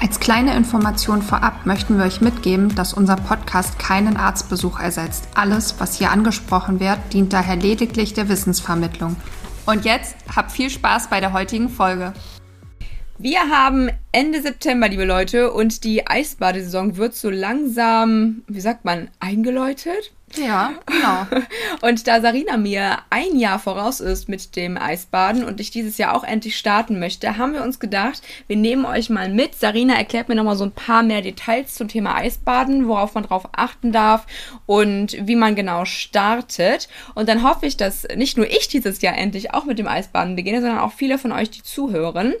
Als kleine Information vorab möchten wir euch mitgeben, dass unser Podcast keinen Arztbesuch ersetzt. Alles, was hier angesprochen wird, dient daher lediglich der Wissensvermittlung. Und jetzt habt viel Spaß bei der heutigen Folge. Wir haben Ende September, liebe Leute, und die Eisbadesaison wird so langsam, wie sagt man, eingeläutet. Ja, genau. und da Sarina mir ein Jahr voraus ist mit dem Eisbaden und ich dieses Jahr auch endlich starten möchte, haben wir uns gedacht, wir nehmen euch mal mit. Sarina erklärt mir nochmal so ein paar mehr Details zum Thema Eisbaden, worauf man drauf achten darf und wie man genau startet. Und dann hoffe ich, dass nicht nur ich dieses Jahr endlich auch mit dem Eisbaden beginne, sondern auch viele von euch, die zuhören.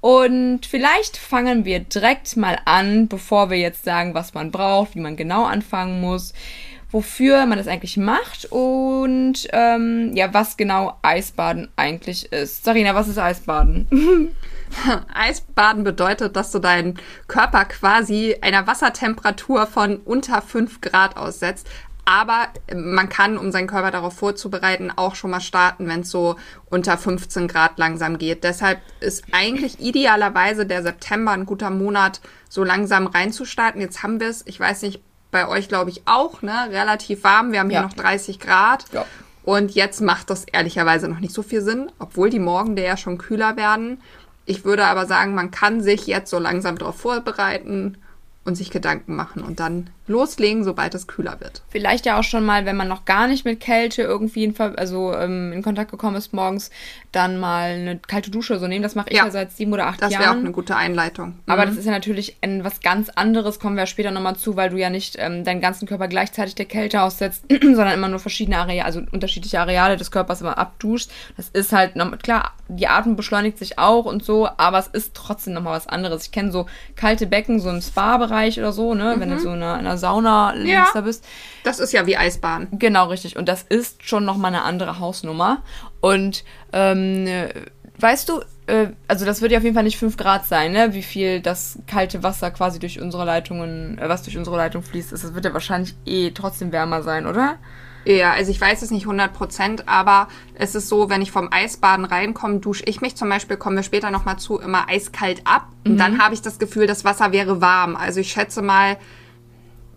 Und vielleicht fangen wir direkt mal an, bevor wir jetzt sagen, was man braucht, wie man genau anfangen muss wofür man das eigentlich macht und ähm, ja, was genau Eisbaden eigentlich ist. Sarina, was ist Eisbaden? Eisbaden bedeutet, dass du deinen Körper quasi einer Wassertemperatur von unter 5 Grad aussetzt. Aber man kann, um seinen Körper darauf vorzubereiten, auch schon mal starten, wenn es so unter 15 Grad langsam geht. Deshalb ist eigentlich idealerweise der September ein guter Monat, so langsam reinzustarten. Jetzt haben wir es, ich weiß nicht, bei euch, glaube ich, auch, ne? Relativ warm. Wir haben ja. hier noch 30 Grad. Ja. Und jetzt macht das ehrlicherweise noch nicht so viel Sinn, obwohl die Morgen der ja schon kühler werden. Ich würde aber sagen, man kann sich jetzt so langsam darauf vorbereiten und sich Gedanken machen und dann loslegen, sobald es kühler wird. Vielleicht ja auch schon mal, wenn man noch gar nicht mit Kälte irgendwie in, also, ähm, in Kontakt gekommen ist morgens, dann mal eine kalte Dusche so nehmen. Das mache ich ja, ja seit sieben oder acht das Jahren. Das wäre auch eine gute Einleitung. Mhm. Aber das ist ja natürlich ein, was ganz anderes, kommen wir später nochmal zu, weil du ja nicht ähm, deinen ganzen Körper gleichzeitig der Kälte aussetzt, sondern immer nur verschiedene Areale, also unterschiedliche Areale des Körpers immer abduschst. Das ist halt, klar, die Atmung beschleunigt sich auch und so, aber es ist trotzdem nochmal was anderes. Ich kenne so kalte Becken, so im Spa-Bereich oder so, ne, mhm. wenn du so in einer, in einer Sauna links da bist. Das ist ja wie Eisbahn. Genau, richtig. Und das ist schon nochmal eine andere Hausnummer. Und ähm, weißt du, äh, also das wird ja auf jeden Fall nicht 5 Grad sein, ne? Wie viel das kalte Wasser quasi durch unsere Leitungen, äh, was durch unsere Leitung fließt, ist. Das wird ja wahrscheinlich eh trotzdem wärmer sein, oder? Ja, also ich weiß es nicht 100 Prozent, aber es ist so, wenn ich vom Eisbaden reinkomme, dusche ich mich zum Beispiel, kommen wir später nochmal zu, immer eiskalt ab. Mhm. Und dann habe ich das Gefühl, das Wasser wäre warm. Also ich schätze mal,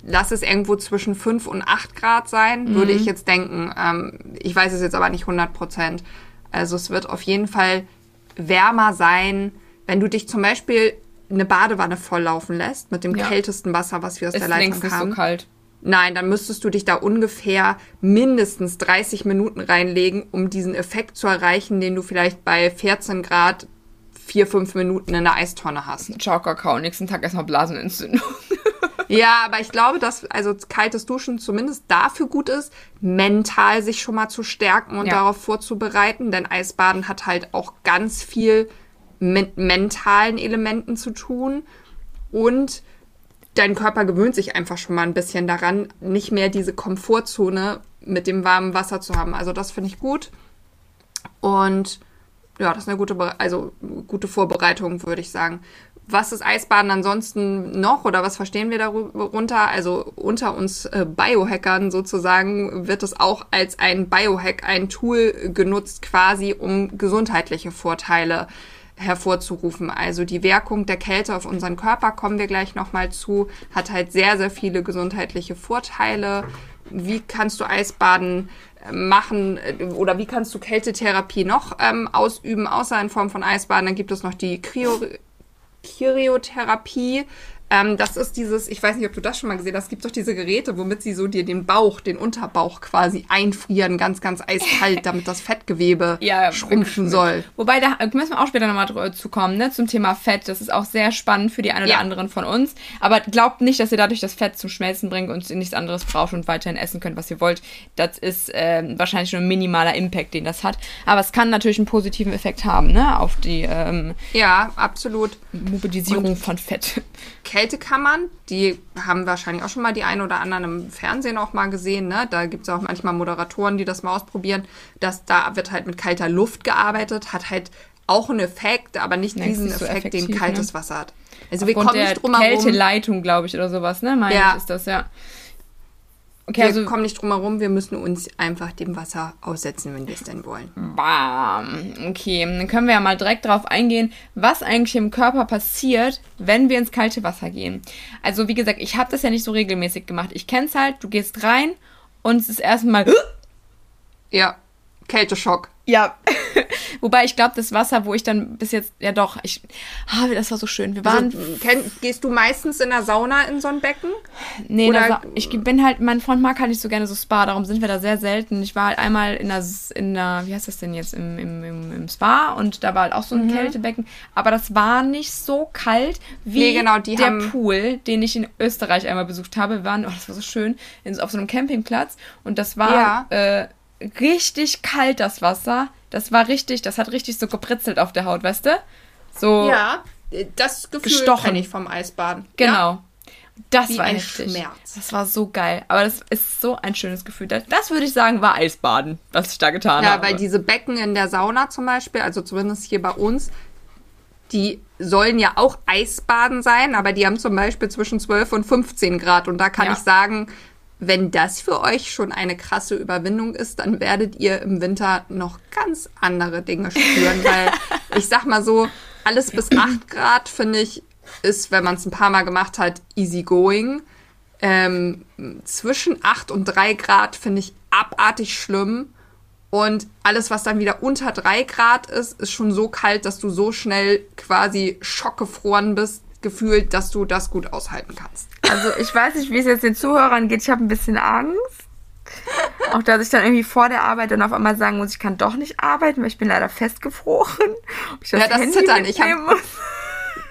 lass es irgendwo zwischen 5 und 8 Grad sein, mhm. würde ich jetzt denken. Ähm, ich weiß es jetzt aber nicht 100 Prozent. Also es wird auf jeden Fall wärmer sein, wenn du dich zum Beispiel eine Badewanne volllaufen lässt mit dem ja. kältesten Wasser, was wir aus ist der Leitung haben. Nicht so kalt. Nein, dann müsstest du dich da ungefähr mindestens 30 Minuten reinlegen, um diesen Effekt zu erreichen, den du vielleicht bei 14 Grad vier, fünf Minuten in der Eistonne hast. Ciao, Kakao. Nächsten Tag erstmal Blasenentzündung. Ja, aber ich glaube, dass also kaltes Duschen zumindest dafür gut ist, mental sich schon mal zu stärken und ja. darauf vorzubereiten. Denn Eisbaden hat halt auch ganz viel mit mentalen Elementen zu tun. Und dein Körper gewöhnt sich einfach schon mal ein bisschen daran, nicht mehr diese Komfortzone mit dem warmen Wasser zu haben. Also das finde ich gut. Und ja, das ist eine gute, also gute Vorbereitung, würde ich sagen. Was ist Eisbaden ansonsten noch oder was verstehen wir darunter? Also unter uns äh, Biohackern sozusagen wird es auch als ein Biohack, ein Tool genutzt quasi, um gesundheitliche Vorteile hervorzurufen. Also die Wirkung der Kälte auf unseren Körper, kommen wir gleich nochmal zu, hat halt sehr, sehr viele gesundheitliche Vorteile. Wie kannst du Eisbaden machen äh, oder wie kannst du Kältetherapie noch ähm, ausüben, außer in Form von Eisbaden? Dann gibt es noch die Kryo Kyriotherapie. Ähm, das ist dieses, ich weiß nicht, ob du das schon mal gesehen hast, es gibt doch diese Geräte, womit sie so dir den Bauch, den Unterbauch quasi einfrieren, ganz, ganz eiskalt, damit das Fettgewebe ja, schrumpfen soll. Wobei, da müssen wir auch später nochmal zu kommen, ne, zum Thema Fett. Das ist auch sehr spannend für die einen oder ja. anderen von uns. Aber glaubt nicht, dass ihr dadurch das Fett zum Schmelzen bringt und nichts anderes braucht und weiterhin essen könnt, was ihr wollt. Das ist äh, wahrscheinlich nur ein minimaler Impact, den das hat. Aber es kann natürlich einen positiven Effekt haben, ne, auf die ähm, ja, absolut. Mobilisierung und von Fett. Kälte Kältekammern, die haben wahrscheinlich auch schon mal die einen oder anderen im Fernsehen auch mal gesehen. Ne? Da gibt es auch manchmal Moderatoren, die das mal ausprobieren. Dass da wird halt mit kalter Luft gearbeitet, hat halt auch einen Effekt, aber nicht ja, diesen so Effekt, den kaltes ne? Wasser hat. Also Aufgrund wir kommen nicht drum herum. Kälteleitung, glaube ich, oder sowas, ne? Meine ja. ist das, ja. Okay, wir also, kommen nicht drum herum, wir müssen uns einfach dem Wasser aussetzen, wenn wir es denn wollen. Bam. Okay, dann können wir ja mal direkt darauf eingehen, was eigentlich im Körper passiert, wenn wir ins kalte Wasser gehen. Also wie gesagt, ich habe das ja nicht so regelmäßig gemacht. Ich kenne es halt, du gehst rein und es ist erstmal... Ja, Kälteschock. Ja, wobei ich glaube, das Wasser, wo ich dann bis jetzt, ja doch, ich, ah, das war so schön. Wir waren. Also, kenn, gehst du meistens in der Sauna in so ein Becken? Nee, Oder? ich bin halt, mein Freund mag halt nicht so gerne so Spa, darum sind wir da sehr selten. Ich war halt einmal in der, in der wie heißt das denn jetzt, im, im, im, im Spa und da war halt auch so ein mhm. Kältebecken, aber das war nicht so kalt wie nee, genau, der Pool, den ich in Österreich einmal besucht habe. Wir waren, oh, das war so schön, in, auf so einem Campingplatz und das war, ja. äh, richtig kalt, das Wasser. Das war richtig, das hat richtig so gepritzelt auf der Haut, weißt du? So. Ja, das Gefühl kenne ich vom Eisbaden. Genau. Ja. Das Wie war ein heftig. Schmerz. Das war so geil. Aber das ist so ein schönes Gefühl. Das, das würde ich sagen, war Eisbaden, was ich da getan ja, habe. Ja, weil diese Becken in der Sauna zum Beispiel, also zumindest hier bei uns, die sollen ja auch Eisbaden sein, aber die haben zum Beispiel zwischen 12 und 15 Grad. Und da kann ja. ich sagen, wenn das für euch schon eine krasse Überwindung ist, dann werdet ihr im Winter noch ganz andere Dinge spüren, weil ich sag mal so, alles bis 8 Grad finde ich ist, wenn man es ein paar Mal gemacht hat, easy going. Ähm, zwischen 8 und 3 Grad finde ich abartig schlimm. Und alles, was dann wieder unter 3 Grad ist, ist schon so kalt, dass du so schnell quasi schockgefroren bist, gefühlt, dass du das gut aushalten kannst. Also ich weiß nicht, wie es jetzt den Zuhörern geht. Ich habe ein bisschen Angst. Auch dass ich dann irgendwie vor der Arbeit dann auf einmal sagen muss, ich kann doch nicht arbeiten, weil ich bin leider festgefroren. Das ja, das Handy Zittern. Ich habe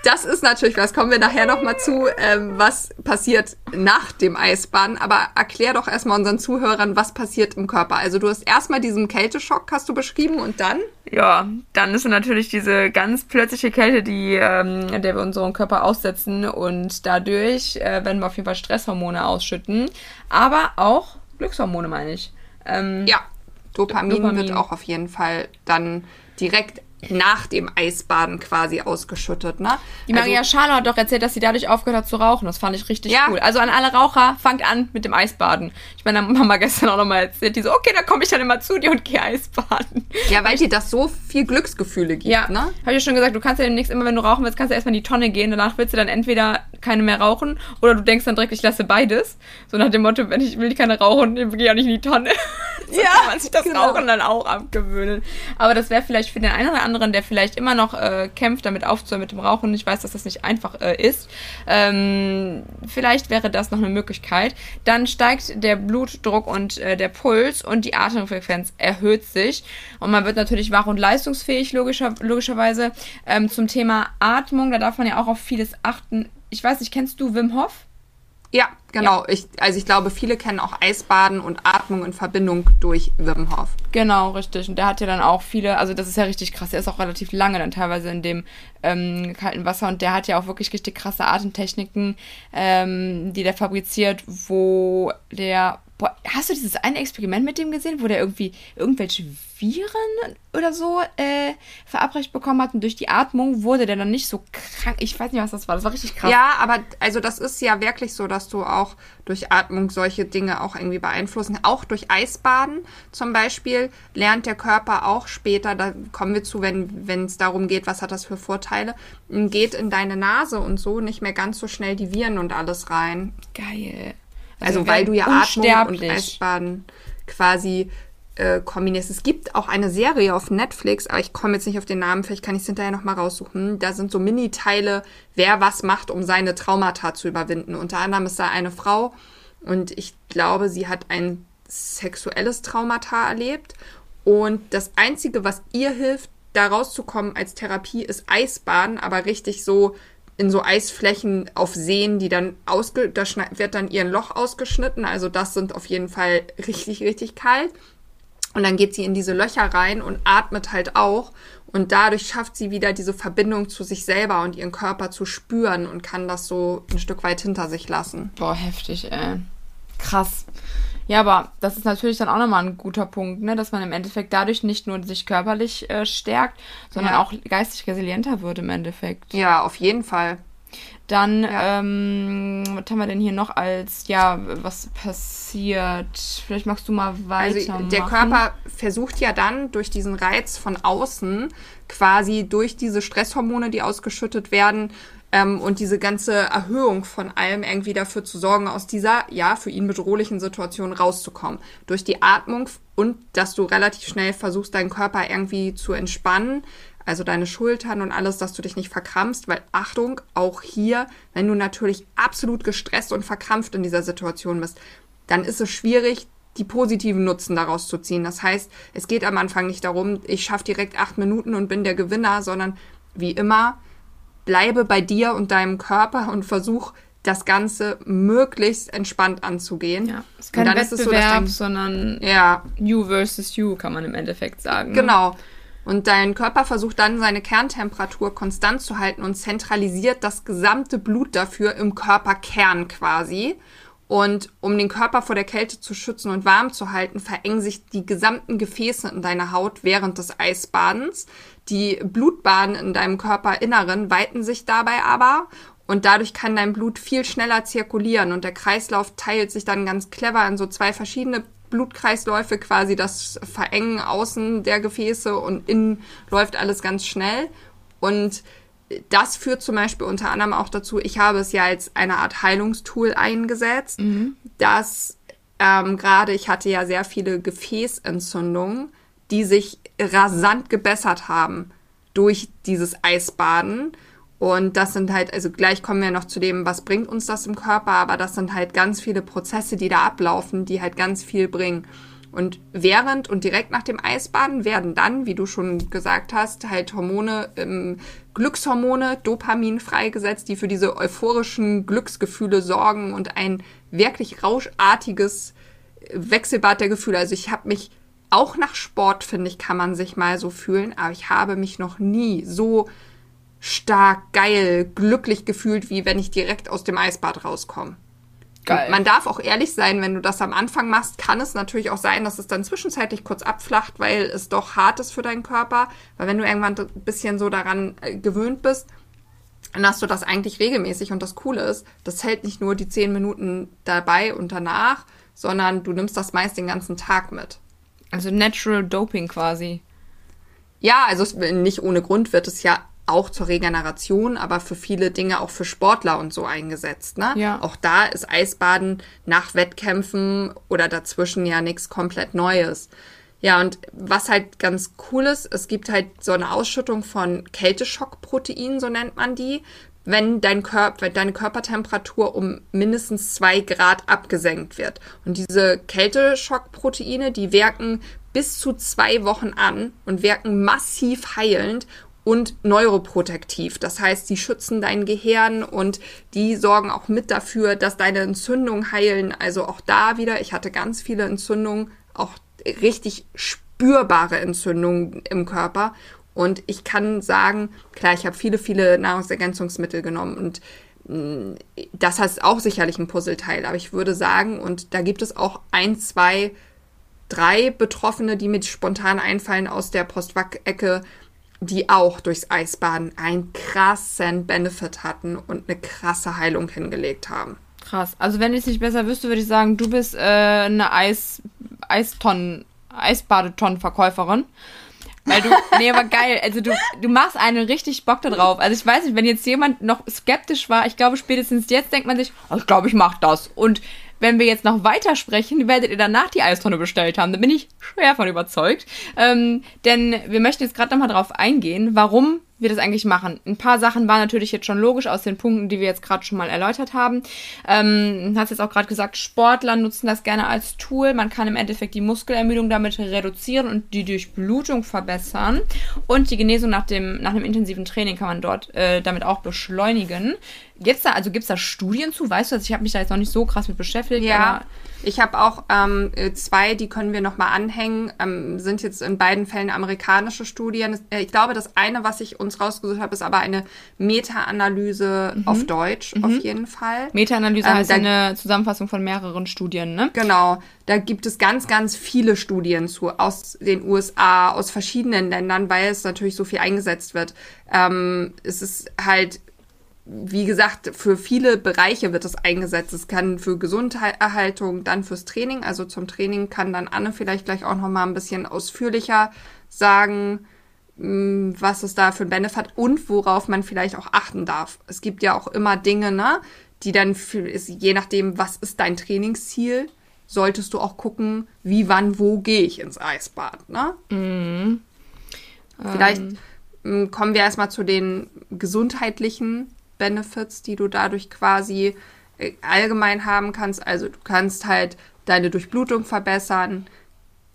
das ist natürlich was, kommen wir nachher nochmal zu, ähm, was passiert nach dem Eisbaden. Aber erklär doch erstmal unseren Zuhörern, was passiert im Körper. Also du hast erstmal diesen Kälteschock, hast du beschrieben, und dann? Ja, dann ist natürlich diese ganz plötzliche Kälte, die, ähm, der wir unseren Körper aussetzen. Und dadurch äh, werden wir auf jeden Fall Stresshormone ausschütten. Aber auch Glückshormone, meine ich. Ähm, ja, Dopamin, Dopamin wird auch auf jeden Fall dann direkt nach dem Eisbaden quasi ausgeschüttet, ne? Die Maria also, Scharlau hat doch erzählt, dass sie dadurch aufgehört hat zu rauchen. Das fand ich richtig ja. cool. Also an alle Raucher, fangt an mit dem Eisbaden. Ich meine, Mama gestern auch nochmal erzählt, die so, okay, da komme ich dann immer zu dir und gehe Eisbaden. Ja, weil dir das so viel Glücksgefühle gibt, ja. ne? Habe ich schon gesagt, du kannst ja demnächst immer, wenn du rauchen willst, kannst du erstmal in die Tonne gehen. Danach willst du dann entweder keine mehr rauchen oder du denkst dann direkt, ich lasse beides. So nach dem Motto, wenn ich will ich keine rauchen, dann gehe ich auch nicht in die Tonne. so ja, kann man sich das genau. Rauchen dann auch abgewöhnen. Aber das wäre vielleicht für den einen oder anderen, der vielleicht immer noch äh, kämpft, damit aufzuhören mit dem Rauchen. Ich weiß, dass das nicht einfach äh, ist. Ähm, vielleicht wäre das noch eine Möglichkeit. Dann steigt der Blutdruck und äh, der Puls und die Atemfrequenz erhöht sich. Und man wird natürlich wach und leistungsfähig, logischer, logischerweise. Ähm, zum Thema Atmung, da darf man ja auch auf vieles achten. Ich weiß nicht, kennst du Wim Hof? Ja, genau. Ja. Ich, also ich glaube, viele kennen auch Eisbaden und Atmung in Verbindung durch Wim Hof. Genau, richtig. Und der hat ja dann auch viele, also das ist ja richtig krass. Der ist auch relativ lange dann teilweise in dem ähm, kalten Wasser und der hat ja auch wirklich richtig krasse Atemtechniken, ähm, die der fabriziert, wo der Boah, hast du dieses eine Experiment mit dem gesehen, wo der irgendwie irgendwelche Viren oder so äh, verabreicht bekommen hat und durch die Atmung wurde der dann nicht so krank. Ich weiß nicht, was das war. Das war richtig krass. Ja, aber also das ist ja wirklich so, dass du auch durch Atmung solche Dinge auch irgendwie beeinflussen. Auch durch Eisbaden zum Beispiel lernt der Körper auch später, da kommen wir zu, wenn es darum geht, was hat das für Vorteile, geht in deine Nase und so nicht mehr ganz so schnell die Viren und alles rein. Geil. Also, also weil du ja Atmung und Eisbaden quasi äh, kombinierst. Es gibt auch eine Serie auf Netflix, aber ich komme jetzt nicht auf den Namen, vielleicht kann ich es hinterher nochmal raussuchen. Da sind so Mini-Teile, wer was macht, um seine Traumata zu überwinden. Unter anderem ist da eine Frau und ich glaube, sie hat ein sexuelles Traumata erlebt. Und das Einzige, was ihr hilft, da rauszukommen als Therapie, ist Eisbaden, aber richtig so in so Eisflächen auf Seen, die dann ausge, da wird dann ihr Loch ausgeschnitten. Also das sind auf jeden Fall richtig, richtig kalt. Und dann geht sie in diese Löcher rein und atmet halt auch. Und dadurch schafft sie wieder diese Verbindung zu sich selber und ihren Körper zu spüren und kann das so ein Stück weit hinter sich lassen. Boah, heftig, ey. Krass. Ja, aber das ist natürlich dann auch nochmal ein guter Punkt, ne? dass man im Endeffekt dadurch nicht nur sich körperlich äh, stärkt, sondern ja. auch geistig resilienter wird im Endeffekt. Ja, auf jeden Fall. Dann, ja. ähm, was haben wir denn hier noch als, ja, was passiert? Vielleicht magst du mal weiter. Also der Körper versucht ja dann durch diesen Reiz von außen quasi durch diese Stresshormone, die ausgeschüttet werden, ähm, und diese ganze Erhöhung von allem irgendwie dafür zu sorgen, aus dieser, ja, für ihn bedrohlichen Situation rauszukommen. Durch die Atmung und dass du relativ schnell versuchst, deinen Körper irgendwie zu entspannen, also deine Schultern und alles, dass du dich nicht verkrampfst, weil Achtung, auch hier, wenn du natürlich absolut gestresst und verkrampft in dieser Situation bist, dann ist es schwierig, die positiven Nutzen daraus zu ziehen. Das heißt, es geht am Anfang nicht darum, ich schaffe direkt acht Minuten und bin der Gewinner, sondern wie immer, bleibe bei dir und deinem Körper und versuch das Ganze möglichst entspannt anzugehen. Ja, es ist kein Wettbewerb, ist so, dann, sondern ja. you versus you, kann man im Endeffekt sagen. Genau. Und dein Körper versucht dann seine Kerntemperatur konstant zu halten und zentralisiert das gesamte Blut dafür im Körperkern quasi. Und um den Körper vor der Kälte zu schützen und warm zu halten, verengen sich die gesamten Gefäße in deiner Haut während des Eisbadens. Die Blutbahnen in deinem Körperinneren weiten sich dabei aber und dadurch kann dein Blut viel schneller zirkulieren und der Kreislauf teilt sich dann ganz clever in so zwei verschiedene Blutkreisläufe quasi das Verengen außen der Gefäße und innen läuft alles ganz schnell. Und das führt zum Beispiel unter anderem auch dazu, ich habe es ja als eine Art Heilungstool eingesetzt, mhm. dass ähm, gerade ich hatte ja sehr viele Gefäßentzündungen, die sich rasant gebessert haben durch dieses Eisbaden. Und das sind halt, also gleich kommen wir noch zu dem, was bringt uns das im Körper, aber das sind halt ganz viele Prozesse, die da ablaufen, die halt ganz viel bringen. Und während und direkt nach dem Eisbaden werden dann, wie du schon gesagt hast, halt Hormone, ähm, Glückshormone, Dopamin freigesetzt, die für diese euphorischen Glücksgefühle sorgen und ein wirklich rauschartiges Wechselbad der Gefühle. Also ich habe mich auch nach Sport, finde ich, kann man sich mal so fühlen, aber ich habe mich noch nie so stark, geil, glücklich gefühlt, wie wenn ich direkt aus dem Eisbad rauskomme. Geil. Man darf auch ehrlich sein, wenn du das am Anfang machst, kann es natürlich auch sein, dass es dann zwischenzeitlich kurz abflacht, weil es doch hart ist für deinen Körper. Weil wenn du irgendwann ein bisschen so daran äh, gewöhnt bist, dann hast du das eigentlich regelmäßig. Und das Coole ist, das hält nicht nur die zehn Minuten dabei und danach, sondern du nimmst das meist den ganzen Tag mit. Also Natural Doping quasi. Ja, also nicht ohne Grund wird es ja auch zur Regeneration, aber für viele Dinge auch für Sportler und so eingesetzt. Ne? Ja. Auch da ist Eisbaden nach Wettkämpfen oder dazwischen ja nichts komplett Neues. Ja, und was halt ganz cool ist, es gibt halt so eine Ausschüttung von Kälteschockproteinen, so nennt man die, wenn dein Körper, deine Körpertemperatur um mindestens zwei Grad abgesenkt wird. Und diese Kälteschockproteine, die wirken bis zu zwei Wochen an und wirken massiv heilend und neuroprotektiv. Das heißt, sie schützen dein Gehirn und die sorgen auch mit dafür, dass deine Entzündungen heilen. Also auch da wieder, ich hatte ganz viele Entzündungen, auch richtig spürbare Entzündungen im Körper. Und ich kann sagen, klar, ich habe viele, viele Nahrungsergänzungsmittel genommen und mm, das heißt auch sicherlich ein Puzzleteil, aber ich würde sagen, und da gibt es auch ein, zwei, drei Betroffene, die mir spontan einfallen aus der Postwack-Ecke, die auch durchs Eisbaden einen krassen Benefit hatten und eine krasse Heilung hingelegt haben. Krass. Also wenn ich es nicht besser wüsste, würde ich sagen, du bist äh, eine Eis, Eistonnen, Eisbadetonnenverkäuferin. Weil du, nee, aber geil, also du, du machst einen richtig Bock da drauf. Also ich weiß nicht, wenn jetzt jemand noch skeptisch war, ich glaube spätestens jetzt denkt man sich, oh, ich glaube, ich mach das. Und wenn wir jetzt noch weiter sprechen, werdet ihr danach die Eistonne bestellt haben. Da bin ich schwer von überzeugt. Ähm, denn wir möchten jetzt gerade nochmal drauf eingehen, warum wir das eigentlich machen. Ein paar Sachen waren natürlich jetzt schon logisch aus den Punkten, die wir jetzt gerade schon mal erläutert haben. Ähm, hast jetzt auch gerade gesagt, Sportler nutzen das gerne als Tool. Man kann im Endeffekt die Muskelermüdung damit reduzieren und die Durchblutung verbessern. Und die Genesung nach dem, nach einem intensiven Training kann man dort äh, damit auch beschleunigen. Gibt's da, also gibt's da Studien zu? Weißt du, also ich habe mich da jetzt noch nicht so krass mit beschäftigt. Ja, ich habe auch ähm, zwei, die können wir nochmal anhängen, ähm, sind jetzt in beiden Fällen amerikanische Studien. Äh, ich glaube, das eine, was ich uns rausgesucht habe, ist aber eine Meta-Analyse mhm. auf Deutsch, mhm. auf jeden Fall. Meta-Analyse ähm, heißt eine Zusammenfassung von mehreren Studien, ne? Genau, da gibt es ganz, ganz viele Studien zu, aus den USA, aus verschiedenen Ländern, weil es natürlich so viel eingesetzt wird. Ähm, es ist halt wie gesagt, für viele Bereiche wird es eingesetzt. Es kann für Gesunderhaltung, dann fürs Training. Also zum Training kann dann Anne vielleicht gleich auch noch mal ein bisschen ausführlicher sagen, mm, was es da für ein Benefit hat und worauf man vielleicht auch achten darf. Es gibt ja auch immer Dinge, ne, die dann für, je nachdem, was ist dein Trainingsziel, solltest du auch gucken, wie, wann, wo gehe ich ins Eisbad, ne? Mhm. Vielleicht ähm. kommen wir erstmal zu den gesundheitlichen Benefits, die du dadurch quasi äh, allgemein haben kannst. Also du kannst halt deine Durchblutung verbessern.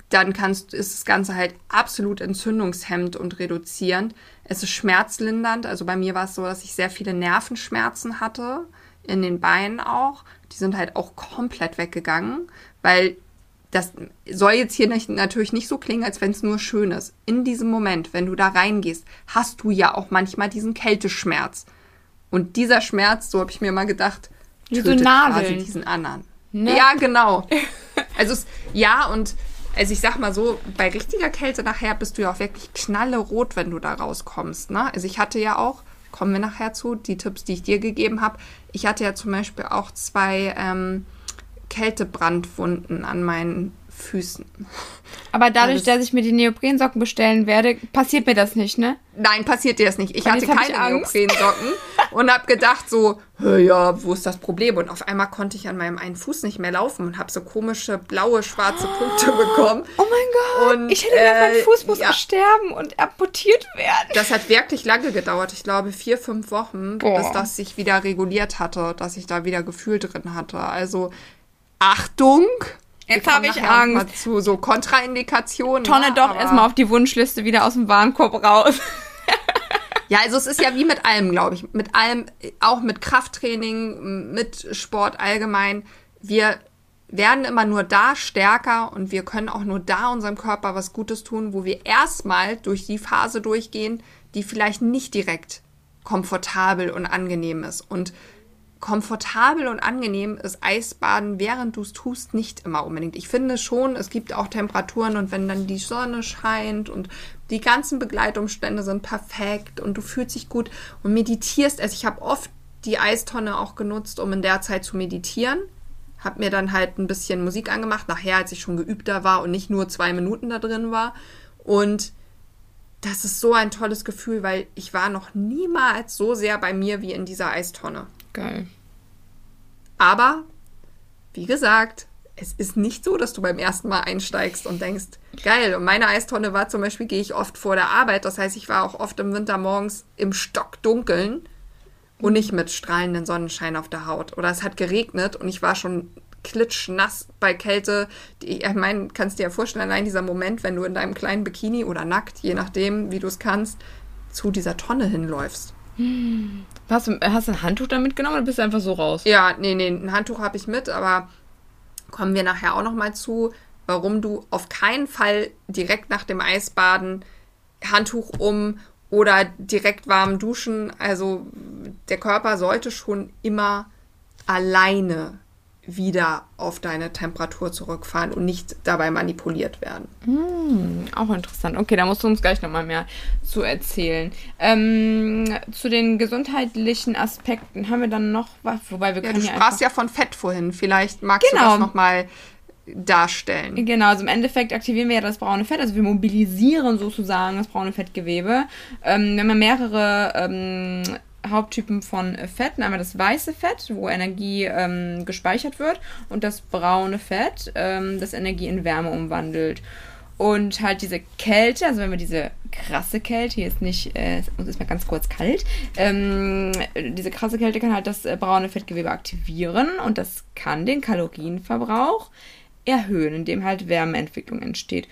Dann kannst, ist das Ganze halt absolut entzündungshemmend und reduzierend. Es ist schmerzlindernd. Also bei mir war es so, dass ich sehr viele Nervenschmerzen hatte. In den Beinen auch. Die sind halt auch komplett weggegangen, weil das soll jetzt hier nicht, natürlich nicht so klingen, als wenn es nur schön ist. In diesem Moment, wenn du da reingehst, hast du ja auch manchmal diesen Kälteschmerz. Und dieser Schmerz, so habe ich mir mal gedacht, tötet so quasi diesen anderen. Ne? Ja, genau. Also es, ja, und also ich sag mal so, bei richtiger Kälte nachher bist du ja auch wirklich knallerot, wenn du da rauskommst. Ne? Also ich hatte ja auch, kommen wir nachher zu, die Tipps, die ich dir gegeben habe. Ich hatte ja zum Beispiel auch zwei ähm, Kältebrandwunden an meinen Füßen. Aber dadurch, dass ich mir die Neoprensocken bestellen werde, passiert mir das nicht, ne? Nein, passiert dir das nicht. Ich hatte keine Neoprensocken und habe gedacht so, ja, wo ist das Problem? Und auf einmal konnte ich an meinem einen Fuß nicht mehr laufen und habe so komische blaue, schwarze Punkte bekommen. Oh mein Gott, und, ich hätte gedacht, mein Fuß muss ja. sterben und amputiert werden. Das hat wirklich lange gedauert. Ich glaube vier, fünf Wochen, Boah. bis das sich wieder reguliert hatte, dass ich da wieder Gefühl drin hatte. Also Achtung, Jetzt habe ich Angst. Zu so Kontraindikationen. Tonne ne? doch erstmal auf die Wunschliste wieder aus dem Warenkorb raus. ja, also es ist ja wie mit allem, glaube ich. Mit allem, auch mit Krafttraining, mit Sport allgemein. Wir werden immer nur da stärker und wir können auch nur da unserem Körper was Gutes tun, wo wir erstmal durch die Phase durchgehen, die vielleicht nicht direkt komfortabel und angenehm ist. Und komfortabel und angenehm ist Eisbaden, während du es tust, nicht immer unbedingt. Ich finde schon, es gibt auch Temperaturen und wenn dann die Sonne scheint und die ganzen Begleitumstände sind perfekt und du fühlst dich gut und meditierst. Also ich habe oft die Eistonne auch genutzt, um in der Zeit zu meditieren. Hab mir dann halt ein bisschen Musik angemacht, nachher, als ich schon geübter war und nicht nur zwei Minuten da drin war. Und das ist so ein tolles Gefühl, weil ich war noch niemals so sehr bei mir wie in dieser Eistonne. Geil. Aber, wie gesagt, es ist nicht so, dass du beim ersten Mal einsteigst und denkst, geil. Und meine Eistonne war zum Beispiel, gehe ich oft vor der Arbeit. Das heißt, ich war auch oft im Winter morgens im Stockdunkeln und nicht mit strahlendem Sonnenschein auf der Haut. Oder es hat geregnet und ich war schon klitschnass bei Kälte. Ich meine, kannst dir ja vorstellen, allein dieser Moment, wenn du in deinem kleinen Bikini oder nackt, je nachdem, wie du es kannst, zu dieser Tonne hinläufst. Hast du, hast du ein Handtuch da mitgenommen oder bist du einfach so raus? Ja, nee, nee, ein Handtuch habe ich mit, aber kommen wir nachher auch nochmal zu, warum du auf keinen Fall direkt nach dem Eisbaden Handtuch um oder direkt warm duschen. Also der Körper sollte schon immer alleine wieder auf deine Temperatur zurückfahren und nicht dabei manipuliert werden. Hm, auch interessant. Okay, da musst du uns gleich nochmal mehr zu erzählen. Ähm, zu den gesundheitlichen Aspekten haben wir dann noch was, wobei wir ja, können du sprachst ja von Fett vorhin. Vielleicht magst genau. du das nochmal darstellen. Genau, also im Endeffekt aktivieren wir ja das braune Fett, also wir mobilisieren sozusagen das braune Fettgewebe. Ähm, wenn man mehrere ähm, Haupttypen von Fetten. Einmal das weiße Fett, wo Energie ähm, gespeichert wird, und das braune Fett, ähm, das Energie in Wärme umwandelt. Und halt diese Kälte, also wenn wir diese krasse Kälte, hier ist nicht, äh, uns ist mal ganz kurz kalt, ähm, diese krasse Kälte kann halt das äh, braune Fettgewebe aktivieren und das kann den Kalorienverbrauch erhöhen, indem halt Wärmeentwicklung entsteht.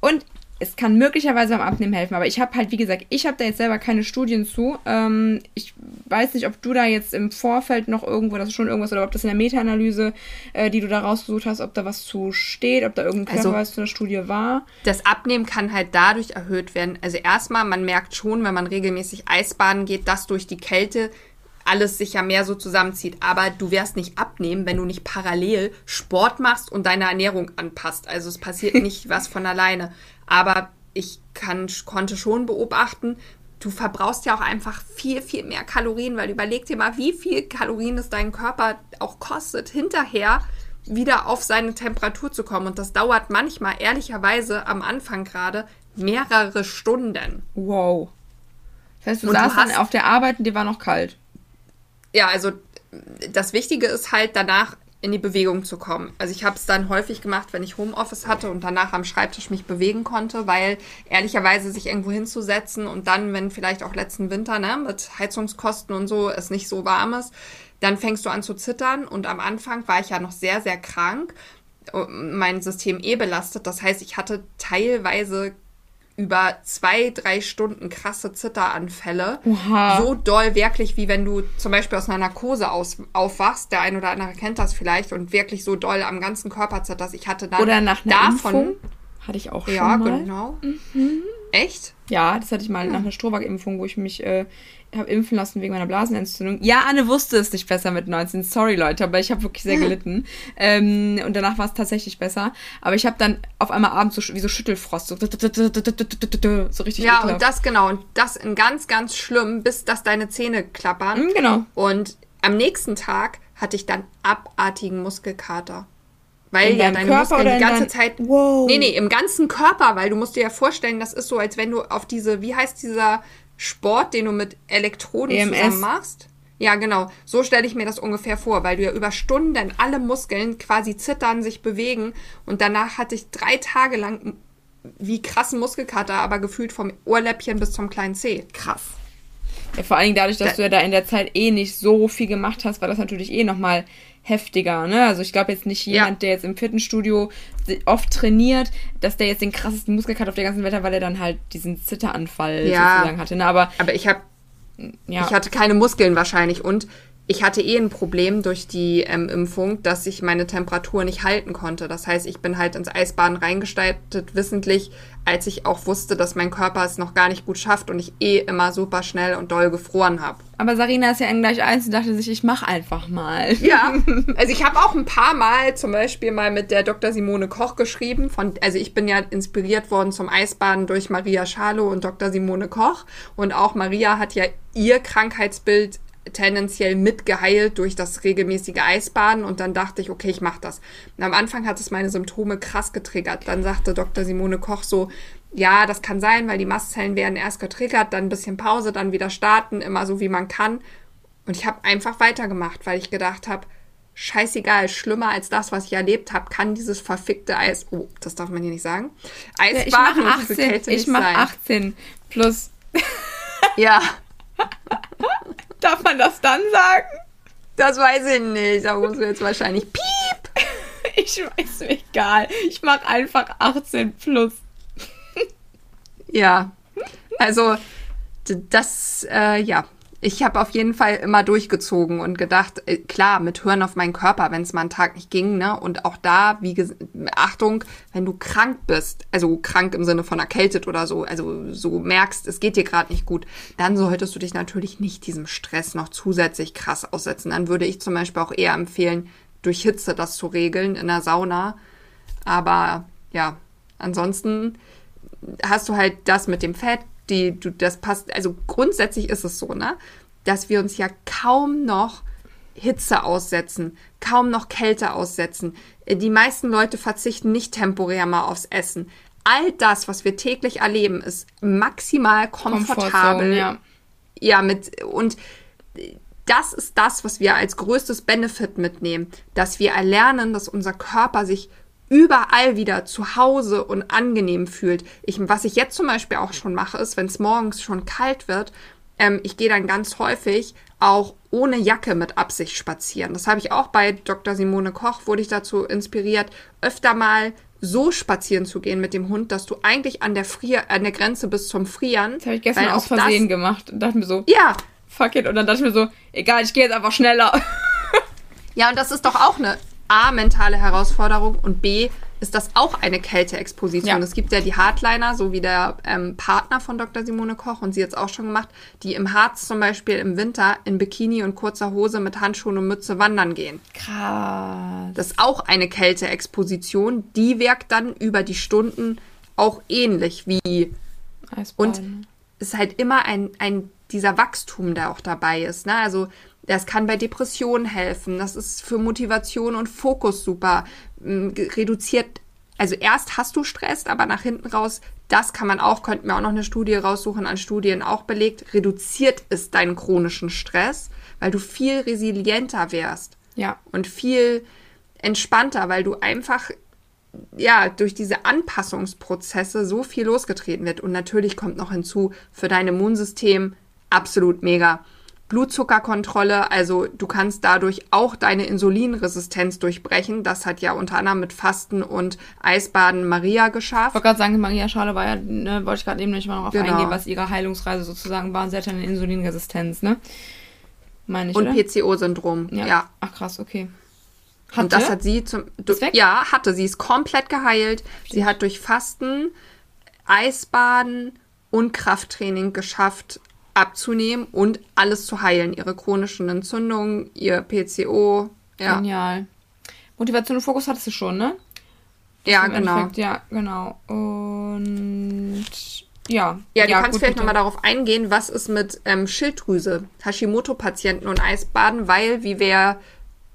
Und es kann möglicherweise beim Abnehmen helfen, aber ich habe halt, wie gesagt, ich habe da jetzt selber keine Studien zu. Ähm, ich weiß nicht, ob du da jetzt im Vorfeld noch irgendwo, das ist schon irgendwas, oder ob das in der Meta-Analyse, äh, die du da rausgesucht hast, ob da was zu steht, ob da irgendein also, zu einer Studie war. Das Abnehmen kann halt dadurch erhöht werden. Also erstmal, man merkt schon, wenn man regelmäßig Eisbaden geht, dass durch die Kälte alles sich ja mehr so zusammenzieht. Aber du wirst nicht abnehmen, wenn du nicht parallel Sport machst und deine Ernährung anpasst. Also es passiert nicht was von alleine. Aber ich kann, konnte schon beobachten, du verbrauchst ja auch einfach viel, viel mehr Kalorien, weil überleg dir mal, wie viel Kalorien es deinen Körper auch kostet, hinterher wieder auf seine Temperatur zu kommen. Und das dauert manchmal, ehrlicherweise am Anfang gerade, mehrere Stunden. Wow. Das heißt, du und saßt du dann auf der Arbeit und dir war noch kalt. Ja, also das Wichtige ist halt danach in die Bewegung zu kommen. Also ich habe es dann häufig gemacht, wenn ich Homeoffice hatte und danach am Schreibtisch mich bewegen konnte, weil ehrlicherweise sich irgendwo hinzusetzen und dann, wenn vielleicht auch letzten Winter ne, mit Heizungskosten und so es nicht so warm ist, dann fängst du an zu zittern und am Anfang war ich ja noch sehr, sehr krank, mein System eh belastet. Das heißt, ich hatte teilweise über zwei, drei Stunden krasse Zitteranfälle. Oha. So doll wirklich, wie wenn du zum Beispiel aus einer Narkose aus, aufwachst. Der ein oder andere kennt das vielleicht und wirklich so doll am ganzen Körper zitterst. Ich hatte dann oder nach einer davon. Impfung hatte ich auch schon ja, mal. Ja, genau. Mhm. Echt? Ja, das hatte ich mal ja. nach einer Strohback-Impfung, wo ich mich äh, habe impfen lassen wegen meiner Blasenentzündung. Ja, Anne wusste es nicht besser mit 19. Sorry, Leute, aber ich habe wirklich sehr gelitten. ähm, und danach war es tatsächlich besser. Aber ich habe dann auf einmal abends so, wie so Schüttelfrost, so, so richtig Ja, ekelhaft. und das genau. Und das in ganz, ganz schlimm, bis dass deine Zähne klappern. Mhm, genau. Und am nächsten Tag hatte ich dann abartigen Muskelkater. Weil ja deine Körper Muskeln die ganze Zeit. Wow. Nee, nee, im ganzen Körper, weil du musst dir ja vorstellen, das ist so, als wenn du auf diese, wie heißt dieser Sport, den du mit Elektroden EMS. zusammen machst. Ja, genau. So stelle ich mir das ungefähr vor, weil du ja über Stunden alle Muskeln quasi zittern, sich bewegen. Und danach hatte ich drei Tage lang wie krassen Muskelkater, aber gefühlt vom Ohrläppchen bis zum kleinen Zeh. Krass. Ja, vor allen Dingen dadurch, dass da, du ja da in der Zeit eh nicht so viel gemacht hast, war das natürlich eh nochmal heftiger. Ne? Also ich glaube jetzt nicht jemand, ja. der jetzt im Fitnessstudio oft trainiert, dass der jetzt den krassesten Muskelkater auf der ganzen Welt hat, weil er dann halt diesen Zitteranfall ja. sozusagen hatte. Ne? Aber, aber ich habe ja. ich hatte keine Muskeln wahrscheinlich und ich hatte eh ein Problem durch die ähm, Impfung, dass ich meine Temperatur nicht halten konnte. Das heißt, ich bin halt ins Eisbaden reingestaltet, wissentlich, als ich auch wusste, dass mein Körper es noch gar nicht gut schafft und ich eh immer super schnell und doll gefroren habe. Aber Sarina ist ja gleich eins und dachte sich, ich mach einfach mal. Ja, also ich habe auch ein paar Mal zum Beispiel mal mit der Dr. Simone Koch geschrieben. Von, also ich bin ja inspiriert worden zum Eisbaden durch Maria Schalow und Dr. Simone Koch. Und auch Maria hat ja ihr Krankheitsbild tendenziell mitgeheilt durch das regelmäßige Eisbaden und dann dachte ich, okay, ich mache das. Und am Anfang hat es meine Symptome krass getriggert. Dann sagte Dr. Simone Koch so, ja, das kann sein, weil die Mastzellen werden erst getriggert, dann ein bisschen Pause, dann wieder starten, immer so wie man kann. Und ich habe einfach weitergemacht, weil ich gedacht habe, scheißegal, schlimmer als das, was ich erlebt habe, kann dieses verfickte Eis, oh, das darf man hier nicht sagen, Eisbaden ja, ich mache 18, ich mach 18 plus. ja. Darf man das dann sagen? Das weiß ich nicht. Da muss jetzt wahrscheinlich piep. Ich weiß mir egal. Ich mache einfach 18 plus. ja. Also, das, äh, ja ich habe auf jeden Fall immer durchgezogen und gedacht, äh, klar, mit Hören auf meinen Körper, wenn es mal einen Tag nicht ging, ne? Und auch da, wie Achtung, wenn du krank bist, also krank im Sinne von erkältet oder so, also so merkst, es geht dir gerade nicht gut, dann solltest du dich natürlich nicht diesem Stress noch zusätzlich krass aussetzen. Dann würde ich zum Beispiel auch eher empfehlen, durch Hitze das zu regeln in der Sauna. Aber ja, ansonsten hast du halt das mit dem Fett, die, du, das passt, also grundsätzlich ist es so, ne, dass wir uns ja kaum noch Hitze aussetzen, kaum noch Kälte aussetzen. Äh, die meisten Leute verzichten nicht temporär mal aufs Essen. All das, was wir täglich erleben, ist maximal komfortabel. Ja. ja, mit, und das ist das, was wir als größtes Benefit mitnehmen, dass wir erlernen, dass unser Körper sich überall wieder zu Hause und angenehm fühlt. Ich, was ich jetzt zum Beispiel auch schon mache, ist, wenn es morgens schon kalt wird, ähm, ich gehe dann ganz häufig auch ohne Jacke mit Absicht spazieren. Das habe ich auch bei Dr. Simone Koch, wurde ich dazu inspiriert, öfter mal so spazieren zu gehen mit dem Hund, dass du eigentlich an der Frier, an der Grenze bist zum Frieren. Das habe ich gestern aus Versehen gemacht und dachte mir so, ja, fuck it. Und dann dachte ich mir so, egal, ich gehe jetzt einfach schneller. Ja, und das ist doch auch eine A, mentale Herausforderung und B, ist das auch eine Kälteexposition. Ja. Es gibt ja die Hardliner, so wie der ähm, Partner von Dr. Simone Koch und sie jetzt auch schon gemacht, die im Harz zum Beispiel im Winter in Bikini und kurzer Hose mit Handschuhen und Mütze wandern gehen. Krass. Das ist auch eine Kälteexposition. Die wirkt dann über die Stunden auch ähnlich wie. Eisbahn. Und es ist halt immer ein, ein dieser Wachstum, der auch dabei ist. Ne? Also das kann bei Depressionen helfen. Das ist für Motivation und Fokus super. Reduziert, also erst hast du Stress, aber nach hinten raus, das kann man auch, könnten wir auch noch eine Studie raussuchen, an Studien auch belegt, reduziert es deinen chronischen Stress, weil du viel resilienter wärst. Ja. Und viel entspannter, weil du einfach ja, durch diese Anpassungsprozesse so viel losgetreten wird. Und natürlich kommt noch hinzu, für dein Immunsystem absolut mega. Blutzuckerkontrolle, also du kannst dadurch auch deine Insulinresistenz durchbrechen. Das hat ja unter anderem mit Fasten und Eisbaden Maria geschafft. Ich wollte gerade sagen, Maria Schale war ja, ne, wollte ich gerade eben nicht mal darauf genau. eingehen, was ihre Heilungsreise sozusagen war. Sie hatte eine Insulinresistenz, ne? Meine ich, Und PCO-Syndrom, ja. ja. Ach krass, okay. Hatte? Und das hat sie zum. Du, ja, hatte. Sie ist komplett geheilt. Sie hat durch Fasten, Eisbaden und Krafttraining geschafft, abzunehmen und alles zu heilen. Ihre chronischen Entzündungen, ihr PCO. Ja. Genial. Motivation und Fokus hattest du schon, ne? Das ja, genau. Endeffekt, ja, genau. Und ja. Ja, du ja, kannst gut, vielleicht nochmal darauf eingehen, was ist mit ähm, Schilddrüse, Hashimoto-Patienten und Eisbaden, weil, wie wir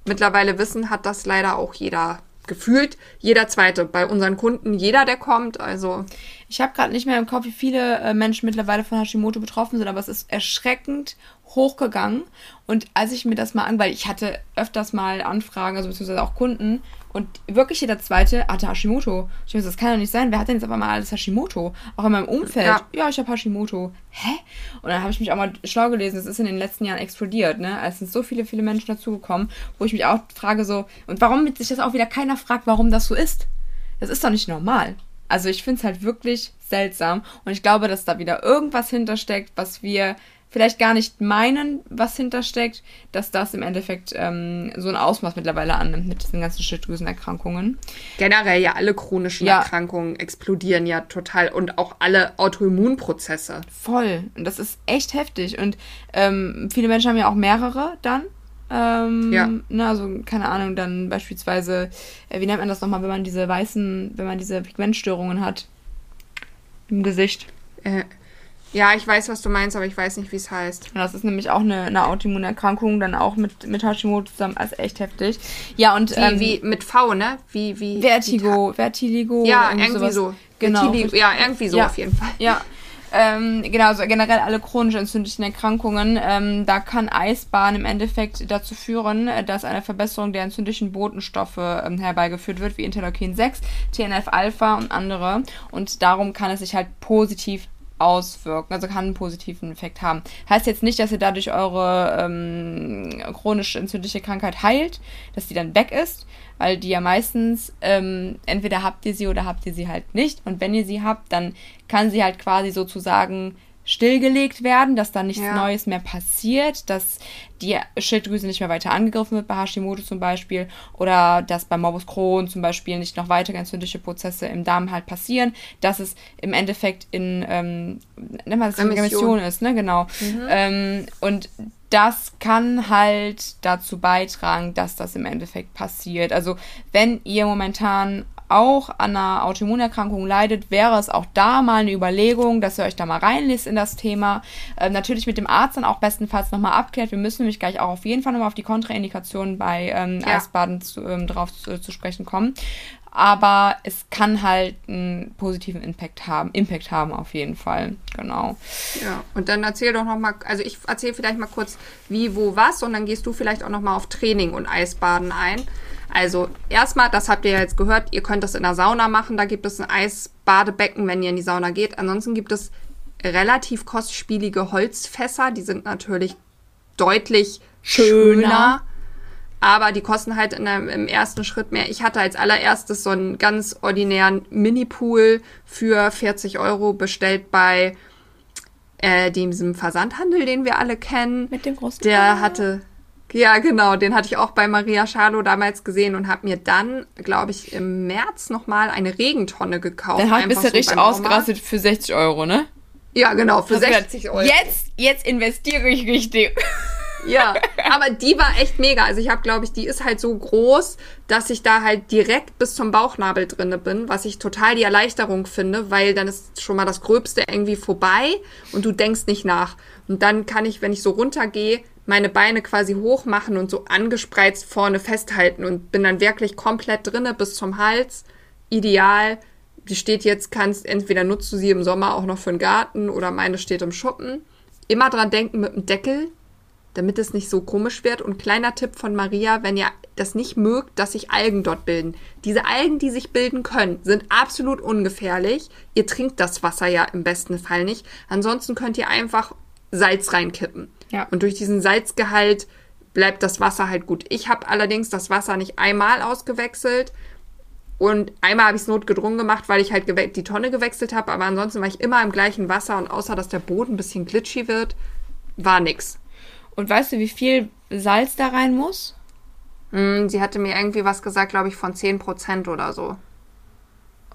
mittlerweile wissen, hat das leider auch jeder gefühlt jeder zweite bei unseren Kunden, jeder, der kommt. Also ich habe gerade nicht mehr im Kopf, wie viele äh, Menschen mittlerweile von Hashimoto betroffen sind, aber es ist erschreckend hochgegangen. Und als ich mir das mal an, weil ich hatte öfters mal Anfragen, also beziehungsweise auch Kunden, und wirklich jeder zweite hatte Hashimoto. Ich dachte, das kann doch nicht sein. Wer hat denn jetzt auf einmal alles Hashimoto? Auch in meinem Umfeld. Ja, ja ich habe Hashimoto. Hä? Und dann habe ich mich auch mal schlau gelesen. Das ist in den letzten Jahren explodiert. Ne? Es sind so viele, viele Menschen dazugekommen, wo ich mich auch frage so, und warum sich das auch wieder keiner fragt, warum das so ist? Das ist doch nicht normal. Also ich finde es halt wirklich seltsam. Und ich glaube, dass da wieder irgendwas hintersteckt, was wir vielleicht gar nicht meinen, was hintersteckt, dass das im Endeffekt ähm, so ein Ausmaß mittlerweile annimmt mit diesen ganzen Schilddrüsenerkrankungen. Generell ja alle chronischen ja. Erkrankungen explodieren ja total und auch alle Autoimmunprozesse. Voll. Und das ist echt heftig. Und ähm, viele Menschen haben ja auch mehrere dann. Ähm, ja. Ne, also, keine Ahnung, dann beispielsweise, äh, wie nennt man das nochmal, wenn man diese weißen, wenn man diese Pigmentstörungen hat im Gesicht? Äh, ja, ich weiß, was du meinst, aber ich weiß nicht, wie es heißt. Das ist nämlich auch eine, eine Autoimmunerkrankung, dann auch mit, mit Hashimoto zusammen, also echt heftig. Ja, und. Wie, ähm, wie mit V, ne? Wie, wie. Vertigo, Vertiligo. Ja, irgendwie, irgendwie so. Genau. Vertiligo, ja, irgendwie so ja. auf jeden Fall. Ja. Ähm, genau, also generell alle chronisch entzündlichen Erkrankungen. Ähm, da kann Eisbahn im Endeffekt dazu führen, dass eine Verbesserung der entzündlichen Botenstoffe ähm, herbeigeführt wird, wie Interleukin 6, TNF-Alpha und andere. Und darum kann es sich halt positiv auswirken, also kann einen positiven Effekt haben. Heißt jetzt nicht, dass ihr dadurch eure ähm, chronisch entzündliche Krankheit heilt, dass die dann weg ist, weil die ja meistens ähm, entweder habt ihr sie oder habt ihr sie halt nicht. Und wenn ihr sie habt, dann kann sie halt quasi sozusagen stillgelegt werden, dass da nichts ja. Neues mehr passiert, dass die Schilddrüse nicht mehr weiter angegriffen wird, bei Hashimoto zum Beispiel, oder dass bei Morbus Crohn zum Beispiel nicht noch weitere entzündliche Prozesse im Darm halt passieren, dass es im Endeffekt in, ähm, nennen wir das Remission. Remission ist, ne, genau. Mhm. Ähm, und das kann halt dazu beitragen, dass das im Endeffekt passiert. Also wenn ihr momentan auch an einer Autoimmunerkrankung leidet, wäre es auch da mal eine Überlegung, dass ihr euch da mal reinlässt in das Thema. Ähm, natürlich mit dem Arzt dann auch bestenfalls nochmal abklärt. Wir müssen nämlich gleich auch auf jeden Fall nochmal auf die Kontraindikationen bei ähm, ja. Eisbaden zu, ähm, drauf zu, zu sprechen kommen aber es kann halt einen positiven Impact haben, Impact haben auf jeden Fall, genau. Ja, und dann erzähl doch noch mal, also ich erzähle vielleicht mal kurz wie, wo, was und dann gehst du vielleicht auch noch mal auf Training und Eisbaden ein. Also erstmal, das habt ihr ja jetzt gehört, ihr könnt das in der Sauna machen. Da gibt es ein Eisbadebecken, wenn ihr in die Sauna geht. Ansonsten gibt es relativ kostspielige Holzfässer. Die sind natürlich deutlich schöner. schöner aber die kosten halt in einem, im ersten Schritt mehr. Ich hatte als allererstes so einen ganz ordinären Mini-Pool für 40 Euro bestellt bei äh, diesem Versandhandel, den wir alle kennen. Mit dem großen Der hatte, ja genau, den hatte ich auch bei Maria Schalo damals gesehen und habe mir dann, glaube ich, im März nochmal eine Regentonne gekauft. Dann hat, Einfach bist du so richtig ausgerastet für 60 Euro, ne? Ja, genau, für Hast du 60 gedacht, Euro. Jetzt, jetzt investiere ich richtig. Ja, aber die war echt mega. Also ich habe, glaube ich, die ist halt so groß, dass ich da halt direkt bis zum Bauchnabel drinne bin, was ich total die Erleichterung finde, weil dann ist schon mal das Gröbste irgendwie vorbei und du denkst nicht nach. Und dann kann ich, wenn ich so runtergehe, meine Beine quasi hoch machen und so angespreizt vorne festhalten und bin dann wirklich komplett drinne bis zum Hals. Ideal. Die steht jetzt, kannst entweder nutzt du sie im Sommer auch noch für den Garten oder meine steht im Schuppen. Immer dran denken mit dem Deckel, damit es nicht so komisch wird. Und kleiner Tipp von Maria, wenn ihr das nicht mögt, dass sich Algen dort bilden. Diese Algen, die sich bilden können, sind absolut ungefährlich. Ihr trinkt das Wasser ja im besten Fall nicht. Ansonsten könnt ihr einfach Salz reinkippen. Ja. Und durch diesen Salzgehalt bleibt das Wasser halt gut. Ich habe allerdings das Wasser nicht einmal ausgewechselt. Und einmal habe ich es notgedrungen gemacht, weil ich halt die Tonne gewechselt habe. Aber ansonsten war ich immer im gleichen Wasser. Und außer, dass der Boden ein bisschen glitschig wird, war nix. Und weißt du, wie viel Salz da rein muss? Hm, sie hatte mir irgendwie was gesagt, glaube ich, von 10% oder so.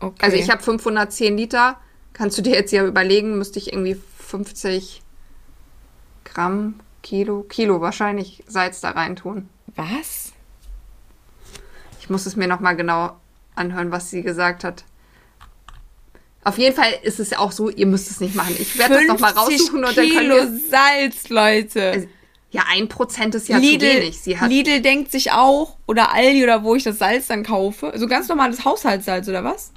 Okay. Also ich habe 510 Liter. Kannst du dir jetzt ja überlegen, müsste ich irgendwie 50 Gramm, Kilo, Kilo wahrscheinlich Salz da reintun. Was? Ich muss es mir nochmal genau anhören, was sie gesagt hat. Auf jeden Fall ist es ja auch so, ihr müsst es nicht machen. Ich werde das nochmal 50 raussuchen und dann könnt Kilo ihr... Salz, Leute. Ja, ein Prozent ist ja zu Lidl, wenig. Sie hat, Lidl denkt sich auch, oder Aldi oder wo ich das Salz dann kaufe, so ganz normales Haushaltssalz oder was?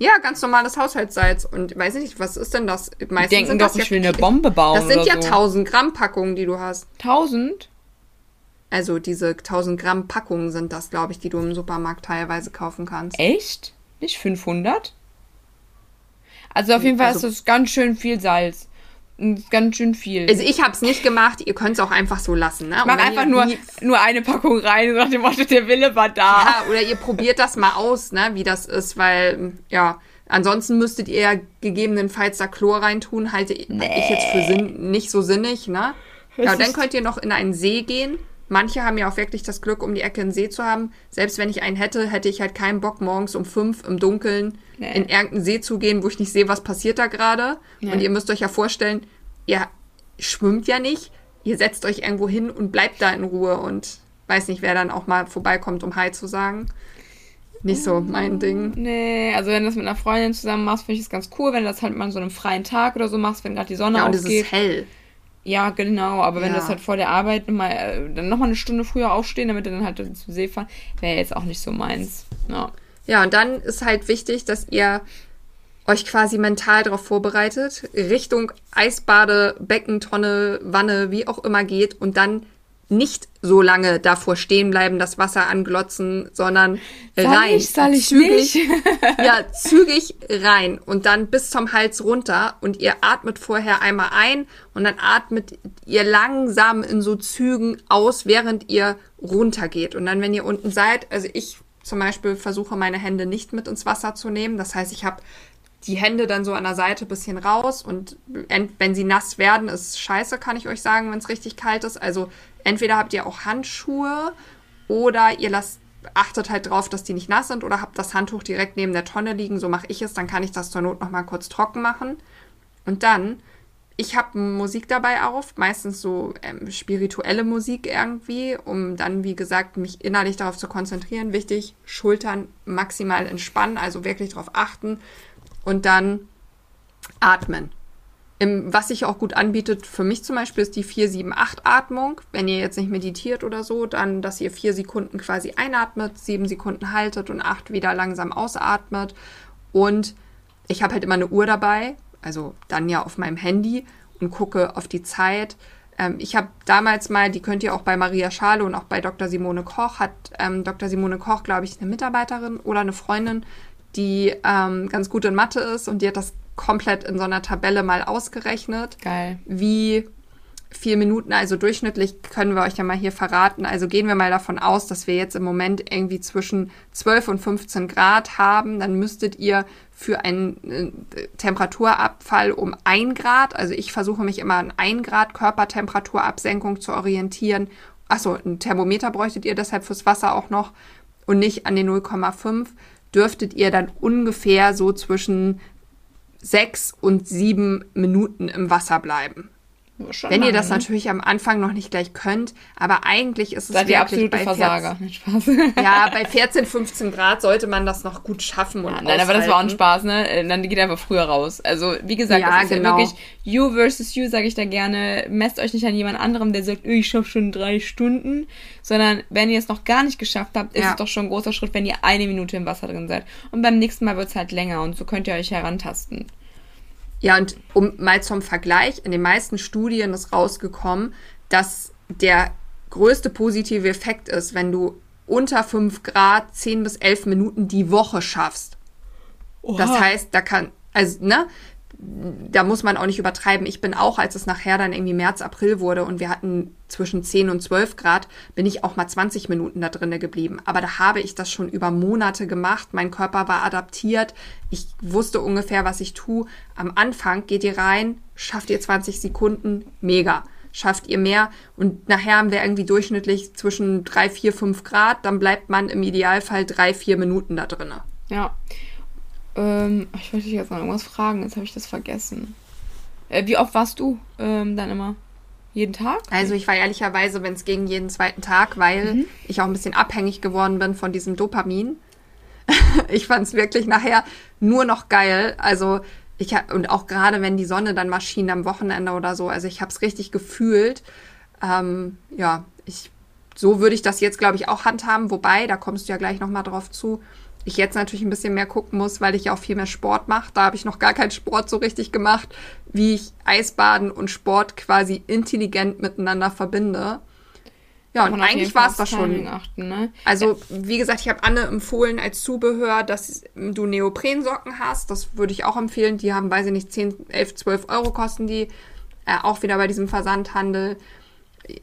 ja, ganz normales Haushaltssalz. Und weiß ich nicht, was ist denn das? Meistens Die denken sind doch, ich will eine Bombe bauen Das sind ja so. 1000 Gramm Packungen, die du hast. 1000? Also diese 1000 Gramm Packungen sind das, glaube ich, die du im Supermarkt teilweise kaufen kannst. Echt? Nicht 500? Also auf jeden Fall Also- ist das ganz schön viel Salz. Ganz schön viel. Also ich habe es nicht gemacht, ihr könnt es auch einfach so lassen. Ne? Mach einfach nur, nur eine Packung rein und nach dem Motto, der Wille war da. Ja, oder ihr probiert das mal aus, ne, wie das ist, weil, ja, ansonsten müsstet ihr ja gegebenenfalls da Chlor reintun, halte ich jetzt für Sinn, nicht so sinnig, ne? Ja, dann könnt ihr noch in einen See gehen. Manche haben ja auch wirklich das Glück, um die Ecke einen See zu haben. Selbst wenn ich einen hätte, hätte ich halt keinen Bock, morgens um fünf im Dunkeln Nee. in irgendeinen See zu gehen, wo ich nicht sehe, was passiert da gerade. Und ihr müsst euch ja vorstellen, ihr schwimmt ja nicht. Ihr setzt euch irgendwo hin und bleibt da in Ruhe und weiß nicht, wer dann auch mal vorbeikommt, um Hi zu sagen. Nicht so mein Ding. Nee, also wenn du das mit einer Freundin zusammen machst, finde ich es ganz cool, wenn du das halt mal an so einem freien Tag oder so machst, wenn gerade die Sonne Ja, und es aufgeht. ist hell. Ja, genau, aber wenn Ja. du das halt vor der Arbeit mal, äh, dann nochmal eine Stunde früher aufstehen, damit du dann halt zum See fahren, wäre jetzt auch nicht so meins. Ja. Ja, und dann ist halt wichtig, dass ihr euch quasi mental darauf vorbereitet, Richtung Eisbade, Becken, Tonne, Wanne, wie auch immer geht und dann nicht so lange davor stehen bleiben, das Wasser anglotzen, sondern Soll rein. ich, soll ich zügig, nicht? ja, zügig rein und dann bis zum Hals runter und ihr atmet vorher einmal ein und dann atmet ihr langsam in so Zügen aus, während ihr runtergeht. Und dann, wenn ihr unten seid, also ich zum Beispiel versuche meine Hände nicht mit ins Wasser zu nehmen. Das heißt, ich habe die Hände dann so an der Seite bisschen raus und wenn sie nass werden, ist scheiße, kann ich euch sagen, wenn es richtig kalt ist. Also entweder habt ihr auch Handschuhe oder ihr lasst achtet halt drauf, dass die nicht nass sind oder habt das Handtuch direkt neben der Tonne liegen, so mache ich es, dann kann ich das zur Not noch mal kurz trocken machen. Und dann ich habe Musik dabei auf, meistens so ähm, spirituelle Musik irgendwie, um dann, wie gesagt, mich innerlich darauf zu konzentrieren. Wichtig, Schultern maximal entspannen, also wirklich darauf achten und dann atmen. Was sich auch gut anbietet, für mich zum Beispiel, ist die 4-7-8-Atmung. Wenn ihr jetzt nicht meditiert oder so, dann, dass ihr vier Sekunden quasi einatmet, sieben Sekunden haltet und acht wieder langsam ausatmet. Und ich habe halt immer eine Uhr dabei, also dann ja auf meinem Handy und gucke auf die Zeit. Ähm, ich habe damals mal, die könnt ihr auch bei Maria Schale und auch bei Dr. Simone Koch, hat ähm, Dr. Simone Koch, glaube ich, eine Mitarbeiterin oder eine Freundin, die ähm, ganz gut in Mathe ist und die hat das komplett in so einer Tabelle mal ausgerechnet Geil. wie vier Minuten, also durchschnittlich können wir euch ja mal hier verraten. Also gehen wir mal davon aus, dass wir jetzt im Moment irgendwie zwischen 12 und 15 Grad haben. Dann müsstet ihr für einen äh, Temperaturabfall um ein Grad, also ich versuche mich immer an ein Grad Körpertemperaturabsenkung zu orientieren. Achso, ein Thermometer bräuchtet ihr deshalb fürs Wasser auch noch und nicht an den 0,5 dürftet ihr dann ungefähr so zwischen sechs und sieben Minuten im Wasser bleiben. Wenn ihr das ne? natürlich am Anfang noch nicht gleich könnt, aber eigentlich ist es Seid wirklich bei Versager. 14, ja, bei 14, 15 Grad sollte man das noch gut schaffen. Und ja, nein, aber das war auch ein Spaß, ne? Äh, dann geht einfach früher raus. Also, wie gesagt, ja, das ist genau. ja wirklich you versus you, sage ich da gerne. Messt euch nicht an jemand anderem, der sagt, ich schaffe schon drei Stunden, sondern wenn ihr es noch gar nicht geschafft habt, ist ja. es doch schon ein großer Schritt, wenn ihr eine Minute im Wasser drin seid. Und beim nächsten Mal wird es halt länger und so könnt ihr euch herantasten. Ja, und um mal zum Vergleich, in den meisten Studien ist rausgekommen, dass der größte positive Effekt ist, wenn du unter 5 Grad 10 bis 11 Minuten die Woche schaffst. Oha. Das heißt, da kann, also, ne, da muss man auch nicht übertreiben. Ich bin auch, als es nachher dann irgendwie März, April wurde und wir hatten zwischen 10 und 12 Grad, bin ich auch mal 20 Minuten da drinnen geblieben. Aber da habe ich das schon über Monate gemacht. Mein Körper war adaptiert. Ich wusste ungefähr, was ich tue. Am Anfang geht ihr rein, schafft ihr 20 Sekunden, mega. Schafft ihr mehr und nachher haben wir irgendwie durchschnittlich zwischen 3, 4, 5 Grad, dann bleibt man im Idealfall 3, 4 Minuten da drinnen. Ja. Ähm, ich wollte dich jetzt noch irgendwas fragen, jetzt habe ich das vergessen. Äh, wie oft warst du ähm, dann immer? Jeden Tag? Also ich war ehrlicherweise, wenn es ging, jeden zweiten Tag, weil mhm. ich auch ein bisschen abhängig geworden bin von diesem Dopamin. ich fand es wirklich nachher nur noch geil. Also ich hab, und auch gerade wenn die Sonne dann mal schien am Wochenende oder so, also ich habe es richtig gefühlt. Ähm, ja, ich so würde ich das jetzt glaube ich auch handhaben. Wobei, da kommst du ja gleich noch mal drauf zu ich jetzt natürlich ein bisschen mehr gucken muss, weil ich ja auch viel mehr Sport mache. Da habe ich noch gar keinen Sport so richtig gemacht, wie ich Eisbaden und Sport quasi intelligent miteinander verbinde. Ja, und eigentlich war es das schon. Achten, ne? Also, wie gesagt, ich habe Anne empfohlen als Zubehör, dass du Neoprensocken hast. Das würde ich auch empfehlen. Die haben, weiß ich nicht, 10, 11, 12 Euro kosten die. Äh, auch wieder bei diesem Versandhandel.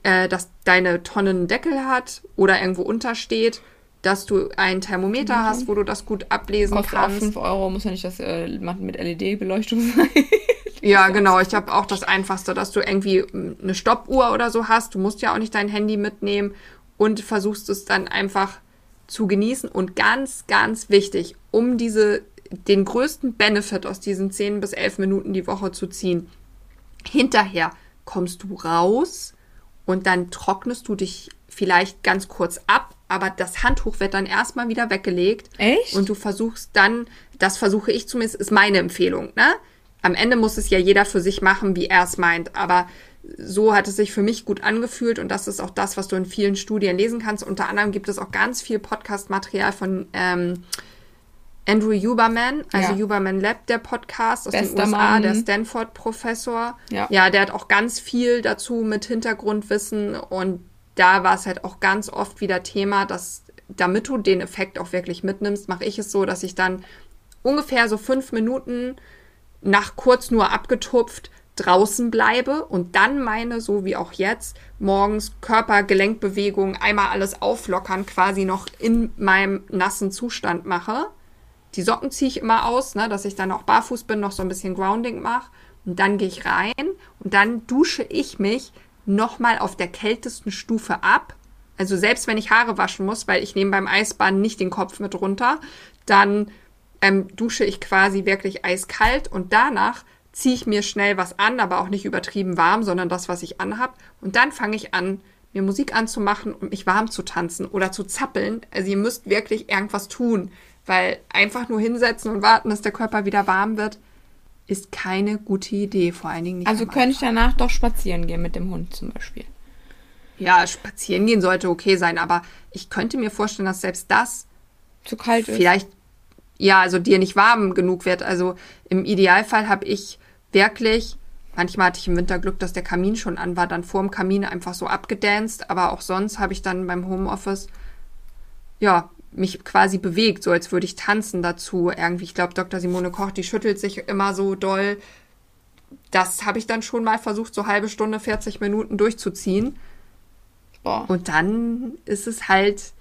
Äh, dass deine Tonne einen Deckel hat oder irgendwo untersteht dass du ein Thermometer mhm. hast, wo du das gut ablesen Kostet kannst. Auch 5 Euro, muss ja nicht das äh, mit LED-Beleuchtung sein. ja, genau. Ich habe auch das Einfachste, dass du irgendwie eine Stoppuhr oder so hast. Du musst ja auch nicht dein Handy mitnehmen und versuchst es dann einfach zu genießen. Und ganz, ganz wichtig, um diese, den größten Benefit aus diesen 10 bis 11 Minuten die Woche zu ziehen, hinterher kommst du raus und dann trocknest du dich vielleicht ganz kurz ab, aber das Handtuch wird dann erstmal wieder weggelegt. Echt? Und du versuchst dann, das versuche ich zumindest, ist meine Empfehlung, ne? Am Ende muss es ja jeder für sich machen, wie er es meint, aber so hat es sich für mich gut angefühlt und das ist auch das, was du in vielen Studien lesen kannst. Unter anderem gibt es auch ganz viel Podcast-Material von ähm, Andrew Huberman, also ja. Huberman Lab, der Podcast aus Bester den USA, Mann. der Stanford-Professor. Ja. ja, der hat auch ganz viel dazu mit Hintergrundwissen und da war es halt auch ganz oft wieder Thema, dass damit du den Effekt auch wirklich mitnimmst, mache ich es so, dass ich dann ungefähr so fünf Minuten nach kurz nur abgetupft draußen bleibe und dann meine, so wie auch jetzt, morgens Körper-Gelenkbewegungen, einmal alles auflockern, quasi noch in meinem nassen Zustand mache. Die Socken ziehe ich immer aus, ne, dass ich dann auch barfuß bin, noch so ein bisschen Grounding mache. Und dann gehe ich rein und dann dusche ich mich nochmal auf der kältesten Stufe ab. Also selbst wenn ich Haare waschen muss, weil ich nehme beim Eisbahn nicht den Kopf mit runter, dann ähm, dusche ich quasi wirklich eiskalt und danach ziehe ich mir schnell was an, aber auch nicht übertrieben warm, sondern das, was ich anhab. Und dann fange ich an, mir Musik anzumachen und mich warm zu tanzen oder zu zappeln. Also ihr müsst wirklich irgendwas tun, weil einfach nur hinsetzen und warten, dass der Körper wieder warm wird, ist keine gute Idee, vor allen Dingen nicht. Also könnte ich danach doch spazieren gehen mit dem Hund zum Beispiel. Ja, spazieren gehen sollte okay sein, aber ich könnte mir vorstellen, dass selbst das zu kalt ist. Vielleicht, ja, also dir nicht warm genug wird. Also im Idealfall habe ich wirklich, manchmal hatte ich im Winter Glück, dass der Kamin schon an war, dann vorm Kamin einfach so abgedanced, aber auch sonst habe ich dann beim Homeoffice ja, mich quasi bewegt, so als würde ich tanzen dazu. Irgendwie, ich glaube, Dr. Simone Koch, die schüttelt sich immer so doll. das habe ich dann schon mal versucht, so halbe Stunde, 40 Minuten durchzuziehen. Boah. Und dann ist es halt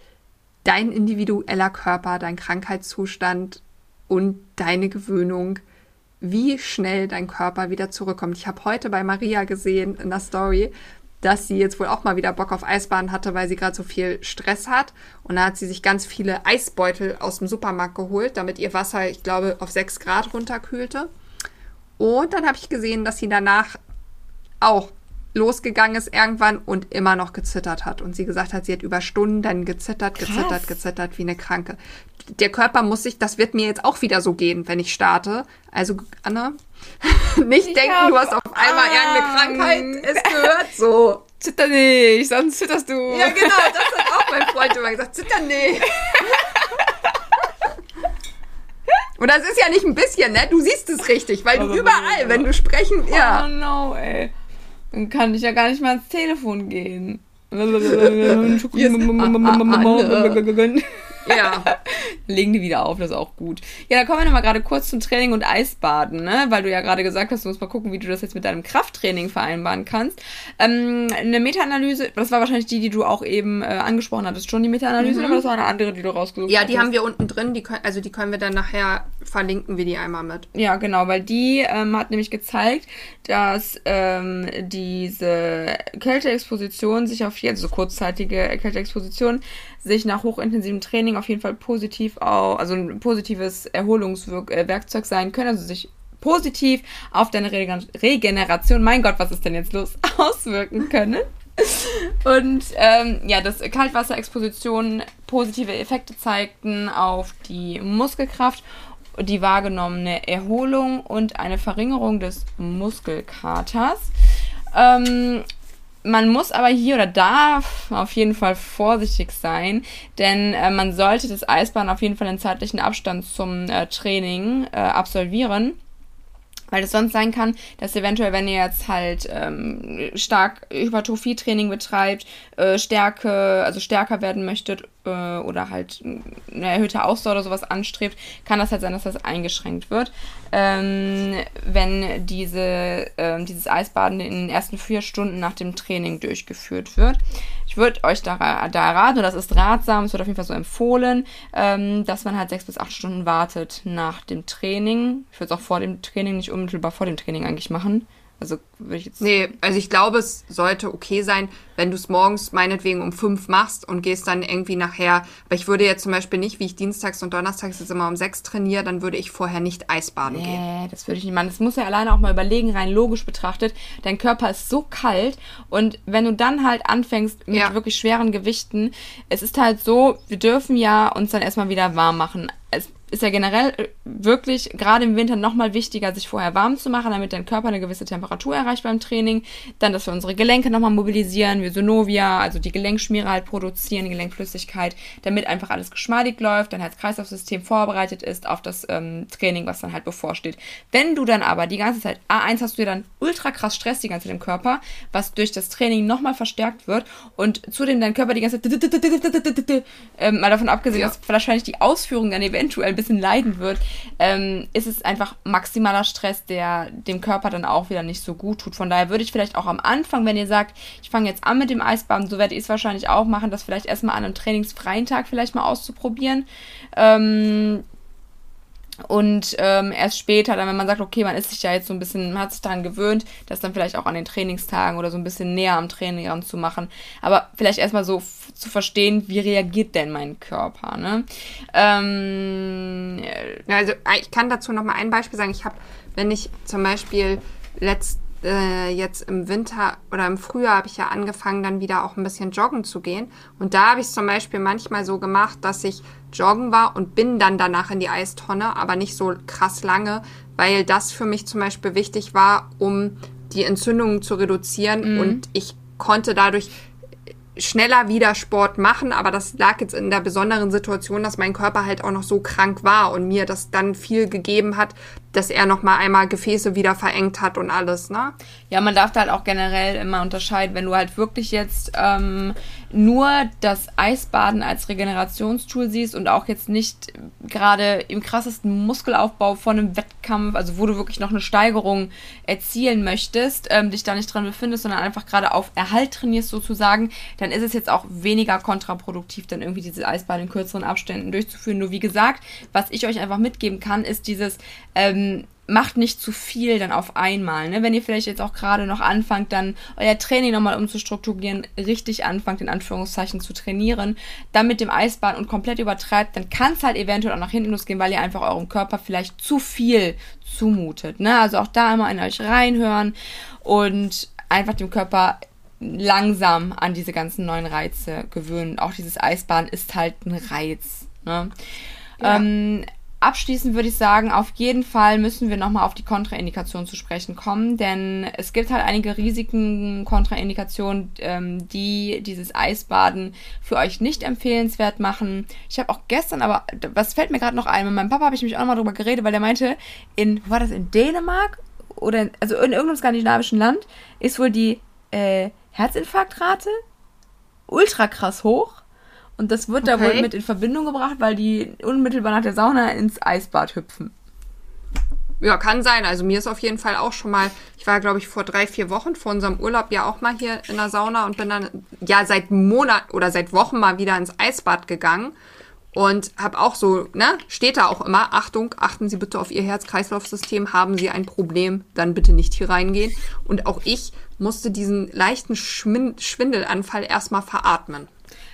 dein individueller Körper, dein Krankheitszustand und deine Gewöhnung, wie schnell dein Körper wieder zurückkommt. Ich habe heute bei Maria gesehen in der Story, dass sie jetzt wohl auch mal wieder Bock auf Eisbahn hatte, weil sie gerade so viel Stress hat. Und da hat sie sich ganz viele Eisbeutel aus dem Supermarkt geholt, damit ihr Wasser, ich glaube, auf 6 Grad runterkühlte. Und dann habe ich gesehen, dass sie danach auch losgegangen ist irgendwann und immer noch gezittert hat. Und sie gesagt hat, sie hat über Stunden gezittert, Krass. gezittert, gezittert wie eine Kranke. Der Körper muss sich, das wird mir jetzt auch wieder so gehen, wenn ich starte. Also, Anne, nicht ich denken, du hast auf einmal irgendeine Krankheit. Es gehört so. Zitter nicht, sonst zitterst du. Ja, genau, das hat auch mein Freund immer gesagt. Zitter nicht. Und das ist ja nicht ein bisschen, ne? Du siehst es richtig, weil du überall, wenn du sprechen, ja. Oh no, ey. Dann kann ich ja gar nicht mal ans Telefon gehen. yes. Ja. Legen die wieder auf, das ist auch gut. Ja, dann kommen wir nochmal gerade kurz zum Training und Eisbaden, ne? Weil du ja gerade gesagt hast, du musst mal gucken, wie du das jetzt mit deinem Krafttraining vereinbaren kannst. Ähm, eine Meta-Analyse, das war wahrscheinlich die, die du auch eben äh, angesprochen hattest, schon die Meta-Analyse, mhm. oder das war eine andere, die du rausgesucht hast? Ja, die haben wir unten drin, die können, also die können wir dann nachher verlinken wir die einmal mit. Ja, genau, weil die ähm, hat nämlich gezeigt, dass ähm, diese Kälteexposition sich auf, also so kurzzeitige Kälteexposition, sich nach hochintensivem Training auf jeden Fall positiv auch, also ein positives Erholungswerkzeug äh, sein können, also sich positiv auf deine Regeneration, mein Gott, was ist denn jetzt los, auswirken können. Und ähm, ja, dass Kaltwasserexpositionen positive Effekte zeigten auf die Muskelkraft, die wahrgenommene Erholung und eine Verringerung des Muskelkaters. Ähm, man muss aber hier oder darf auf jeden Fall vorsichtig sein, denn äh, man sollte das Eisbahn auf jeden Fall in zeitlichen Abstand zum äh, Training äh, absolvieren. Weil es sonst sein kann, dass eventuell, wenn ihr jetzt halt ähm, stark Hypertrophie-Training betreibt, äh, Stärke, also stärker werden möchtet äh, oder halt eine erhöhte Ausdauer oder sowas anstrebt, kann das halt sein, dass das eingeschränkt wird. Ähm, wenn diese, ähm, dieses Eisbaden in den ersten vier Stunden nach dem Training durchgeführt wird. Ich würde euch da, da raten, und das ist ratsam, es wird auf jeden Fall so empfohlen, ähm, dass man halt sechs bis acht Stunden wartet nach dem Training. Ich würde es auch vor dem Training, nicht unmittelbar vor dem Training eigentlich machen. Also würde ich jetzt. Nee, also ich glaube, es sollte okay sein, wenn du es morgens meinetwegen um fünf machst und gehst dann irgendwie nachher. Aber ich würde jetzt zum Beispiel nicht, wie ich dienstags und donnerstags jetzt immer um sechs trainiere, dann würde ich vorher nicht Eisbaden nee, gehen. Nee, das würde ich nicht machen. Das muss ja alleine auch mal überlegen, rein logisch betrachtet. Dein Körper ist so kalt und wenn du dann halt anfängst mit ja. wirklich schweren Gewichten, es ist halt so, wir dürfen ja uns dann erstmal wieder warm machen. Es ist ja generell äh, wirklich gerade im Winter nochmal wichtiger, sich vorher warm zu machen, damit dein Körper eine gewisse Temperatur erreicht beim Training. Dann, dass wir unsere Gelenke nochmal mobilisieren, wir Synovia, also die Gelenkschmiere halt produzieren, die Gelenkflüssigkeit, damit einfach alles geschmeidig läuft, dein Herz-Kreislauf-System vorbereitet ist auf das ähm, Training, was dann halt bevorsteht. Wenn du dann aber die ganze Zeit, A1 hast du ja dann ultra krass Stress die ganze Zeit im Körper, was durch das Training nochmal verstärkt wird und zudem dein Körper die ganze Zeit, ähm, mal davon abgesehen, dass wahrscheinlich die Ausführung dann eventuell bisschen leiden wird, ähm, ist es einfach maximaler Stress, der dem Körper dann auch wieder nicht so gut tut. Von daher würde ich vielleicht auch am Anfang, wenn ihr sagt, ich fange jetzt an mit dem Eisbaden, so werde ich es wahrscheinlich auch machen, das vielleicht erstmal an einem trainingsfreien Tag vielleicht mal auszuprobieren. Ähm, und ähm, erst später, dann wenn man sagt, okay, man ist sich ja jetzt so ein bisschen, man hat sich daran gewöhnt, das dann vielleicht auch an den Trainingstagen oder so ein bisschen näher am Training ranzumachen. Aber vielleicht erstmal so zu verstehen, wie reagiert denn mein Körper, ne? Ähm, also ich kann dazu noch mal ein Beispiel sagen. Ich habe, wenn ich zum Beispiel letzt, äh, jetzt im Winter oder im Frühjahr habe ich ja angefangen, dann wieder auch ein bisschen joggen zu gehen. Und da habe ich es zum Beispiel manchmal so gemacht, dass ich joggen war und bin dann danach in die Eistonne, aber nicht so krass lange, weil das für mich zum Beispiel wichtig war, um die Entzündungen zu reduzieren. Mhm. Und ich konnte dadurch schneller wieder Sport machen, aber das lag jetzt in der besonderen Situation, dass mein Körper halt auch noch so krank war und mir das dann viel gegeben hat, dass er noch mal einmal Gefäße wieder verengt hat und alles, ne? Ja, man darf da halt auch generell immer unterscheiden, wenn du halt wirklich jetzt ähm, nur das Eisbaden als Regenerationstool siehst und auch jetzt nicht gerade im krassesten Muskelaufbau von einem Wettkampf, also wo du wirklich noch eine Steigerung erzielen möchtest, ähm, dich da nicht dran befindest, sondern einfach gerade auf Erhalt trainierst sozusagen, dann ist es jetzt auch weniger kontraproduktiv, dann irgendwie dieses Eisbaden in kürzeren Abständen durchzuführen. Nur wie gesagt, was ich euch einfach mitgeben kann, ist dieses ähm, macht nicht zu viel dann auf einmal. Ne? Wenn ihr vielleicht jetzt auch gerade noch anfangt, dann euer Training nochmal umzustrukturieren, richtig anfangt, in Anführungszeichen zu trainieren, dann mit dem Eisbahn und komplett übertreibt, dann kann es halt eventuell auch nach hinten losgehen, weil ihr einfach eurem Körper vielleicht zu viel zumutet. Ne? Also auch da immer in euch reinhören und einfach dem Körper langsam an diese ganzen neuen Reize gewöhnen. Auch dieses Eisbahn ist halt ein Reiz. Ne? Ja. Ähm, Abschließend würde ich sagen, auf jeden Fall müssen wir nochmal auf die Kontraindikation zu sprechen kommen, denn es gibt halt einige Risiken, Kontraindikationen, ähm, die dieses Eisbaden für euch nicht empfehlenswert machen. Ich habe auch gestern, aber was fällt mir gerade noch ein? Mit meinem Papa habe ich mich auch nochmal drüber geredet, weil der meinte, in, war das in Dänemark? Oder, also in irgendeinem skandinavischen Land ist wohl die äh, Herzinfarktrate ultra krass hoch. Und das wird okay. da wohl mit in Verbindung gebracht, weil die unmittelbar nach der Sauna ins Eisbad hüpfen. Ja, kann sein. Also mir ist auf jeden Fall auch schon mal, ich war glaube ich vor drei, vier Wochen vor unserem Urlaub ja auch mal hier in der Sauna und bin dann ja seit Monat oder seit Wochen mal wieder ins Eisbad gegangen und habe auch so, ne, steht da auch immer, Achtung, achten Sie bitte auf Ihr Herz-Kreislauf-System, haben Sie ein Problem, dann bitte nicht hier reingehen. Und auch ich musste diesen leichten Schwindelanfall erstmal veratmen.